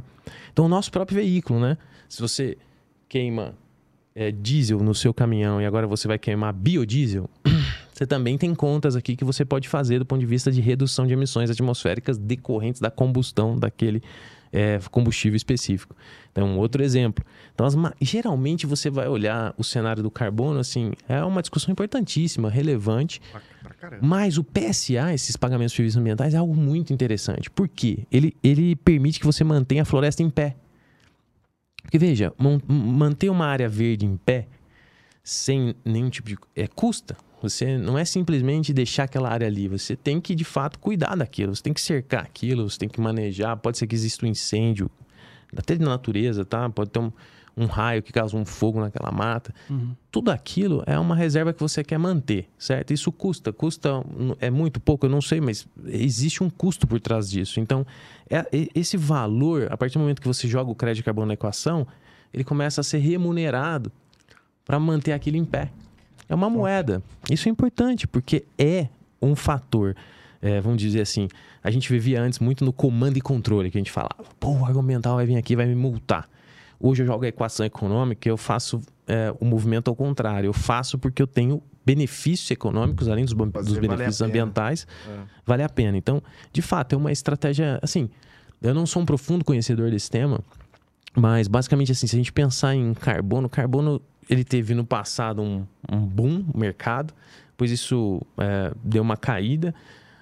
Então, o nosso próprio veículo, né? Se você queima é, diesel no seu caminhão e agora você vai queimar biodiesel, você também tem contas aqui que você pode fazer do ponto de vista de redução de emissões atmosféricas decorrentes da combustão daquele é, combustível específico. Então, um outro exemplo. Então, as geralmente você vai olhar o cenário do carbono, assim, é uma discussão importantíssima, relevante, mas o PSA, esses pagamentos de serviços ambientais, é algo muito interessante. Por quê? Ele, ele permite que você mantenha a floresta em pé. Porque, veja, manter uma área verde em pé, sem nenhum tipo de... É, custa. Você não é simplesmente deixar aquela área ali. Você tem que, de fato, cuidar daquilo. Você tem que cercar aquilo, você tem que manejar. Pode ser que exista um incêndio, até na natureza, tá? Pode ter um, um raio que causa um fogo naquela mata Uhum. tudo aquilo é uma reserva que você quer manter, certo? Isso custa, custa é muito pouco, eu não sei, mas existe um custo por trás disso. Então, é- esse valor, a partir do momento que você joga o crédito de carbono na equação, ele começa a ser remunerado para manter aquilo em pé. É uma moeda. Isso é importante porque é um fator é, vamos dizer assim, a gente vivia antes muito no comando e controle, que a gente falava, pô, o órgão ambiental vai vir aqui vai me multar. Hoje eu jogo a equação econômica e eu faço é, o movimento ao contrário. Eu faço porque eu tenho benefícios econômicos, além dos, dos vale benefícios pena. ambientais, É. vale a pena. Então, de fato, é uma estratégia. Assim, eu não sou um profundo conhecedor desse tema, mas basicamente, assim, se a gente pensar em carbono, carbono ele teve no passado um, um boom no mercado, pois isso é, deu uma caída.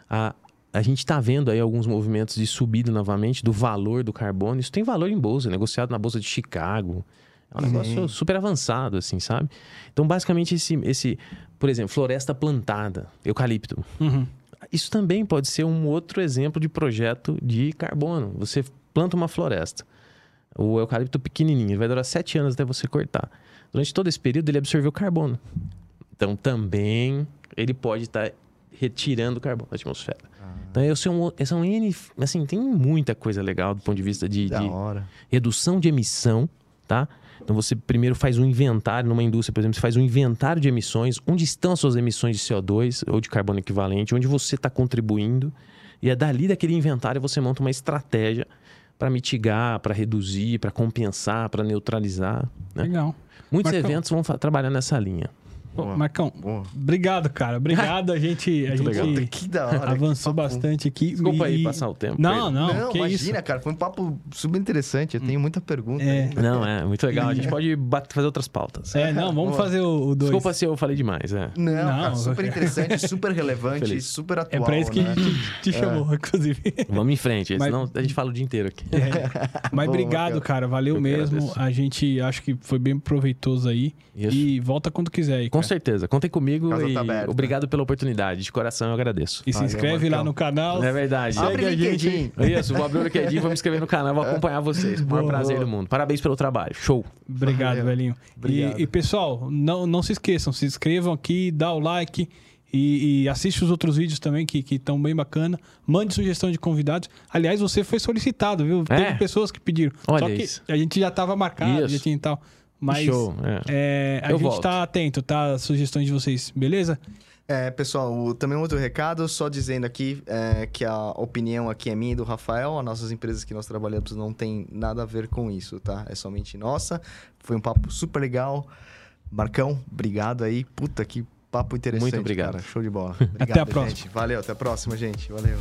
A, a gente está vendo aí alguns movimentos de subida novamente do valor do carbono. Isso tem valor em bolsa, negociado na bolsa de Chicago. É um negócio super avançado, assim, sabe? Então, basicamente, esse, esse, por exemplo, floresta plantada, eucalipto. Uhum. Isso também pode ser um outro exemplo de projeto de carbono. Você planta uma floresta, o eucalipto pequenininho, ele vai durar sete anos até você cortar. Durante todo esse período, ele absorveu carbono. Então, também ele pode estar retirando carbono da atmosfera. Então, esse é um, esse é um N, assim, tem muita coisa legal do ponto de vista de, de hora. redução de emissão, tá? Então você primeiro faz um inventário numa indústria, por exemplo, você faz um inventário de emissões, onde estão as suas emissões de CO2 ou de carbono equivalente, onde você está contribuindo, e é dali daquele inventário você monta uma estratégia para mitigar, para reduzir, para compensar, para neutralizar. né? Legal. Muitos eventos vão trabalhar nessa linha. Boa. Marcão, Boa. obrigado, cara. Obrigado. A gente, a Muito gente Que da hora. avançou bastante aqui. Desculpa aí e- passar o tempo. Não, não, Não, que imagina, isso. cara. Foi um papo super interessante. Eu tenho muita pergunta. É. ainda. Não, é muito legal. A gente pode bat- fazer outras pautas. É, não, vamos Boa. fazer o 2. Desculpa se eu falei demais. É. Não, Não, cara, super interessante, super relevante, Feliz. super É atual. pra isso que né? a gente te chamou, inclusive. Vamos em frente, Mas- senão a gente fala o dia inteiro aqui. É. Mas Boa, obrigado, cara. cara. Valeu Eu mesmo. A gente acho que foi bem proveitoso aí. Isso. E volta quando quiser aí, Com certeza. Contem comigo Casa e tá aberta. obrigado pela oportunidade. De coração eu agradeço. E se Valeu, inscreve lá no canal. É verdade. Abre o. LinkedIn. Isso, vou abrir o LinkedIn, vou me inscrever no canal, vou acompanhar vocês. O maior Boa. prazer do mundo. Parabéns pelo trabalho. Show. Obrigado, Valeu. velhinho. Obrigado. E, e, pessoal, não, não se esqueçam, se inscrevam aqui, dá o like e, e assiste os outros vídeos também que estão bem bacana. Mande sugestão de convidados. Aliás, você foi solicitado, viu? É? Teve pessoas que pediram. Olha Só que isso. a gente já tava marcado, Isso. já tinha e tal. Mas Show. É. é, a Eu gente volto. tá atento, tá? Às sugestões de vocês, beleza? É, pessoal, o- também um outro recado, só dizendo aqui é, que a opinião aqui é minha e do Rafael, as nossas empresas que nós trabalhamos não tem nada a ver com isso, tá? É somente nossa. Foi um papo super legal. Marcão, obrigado aí. Puta, que papo interessante. Muito obrigado. cara. Show de bola. Obrigado, a próxima. gente. Valeu, até a próxima, gente. Valeu.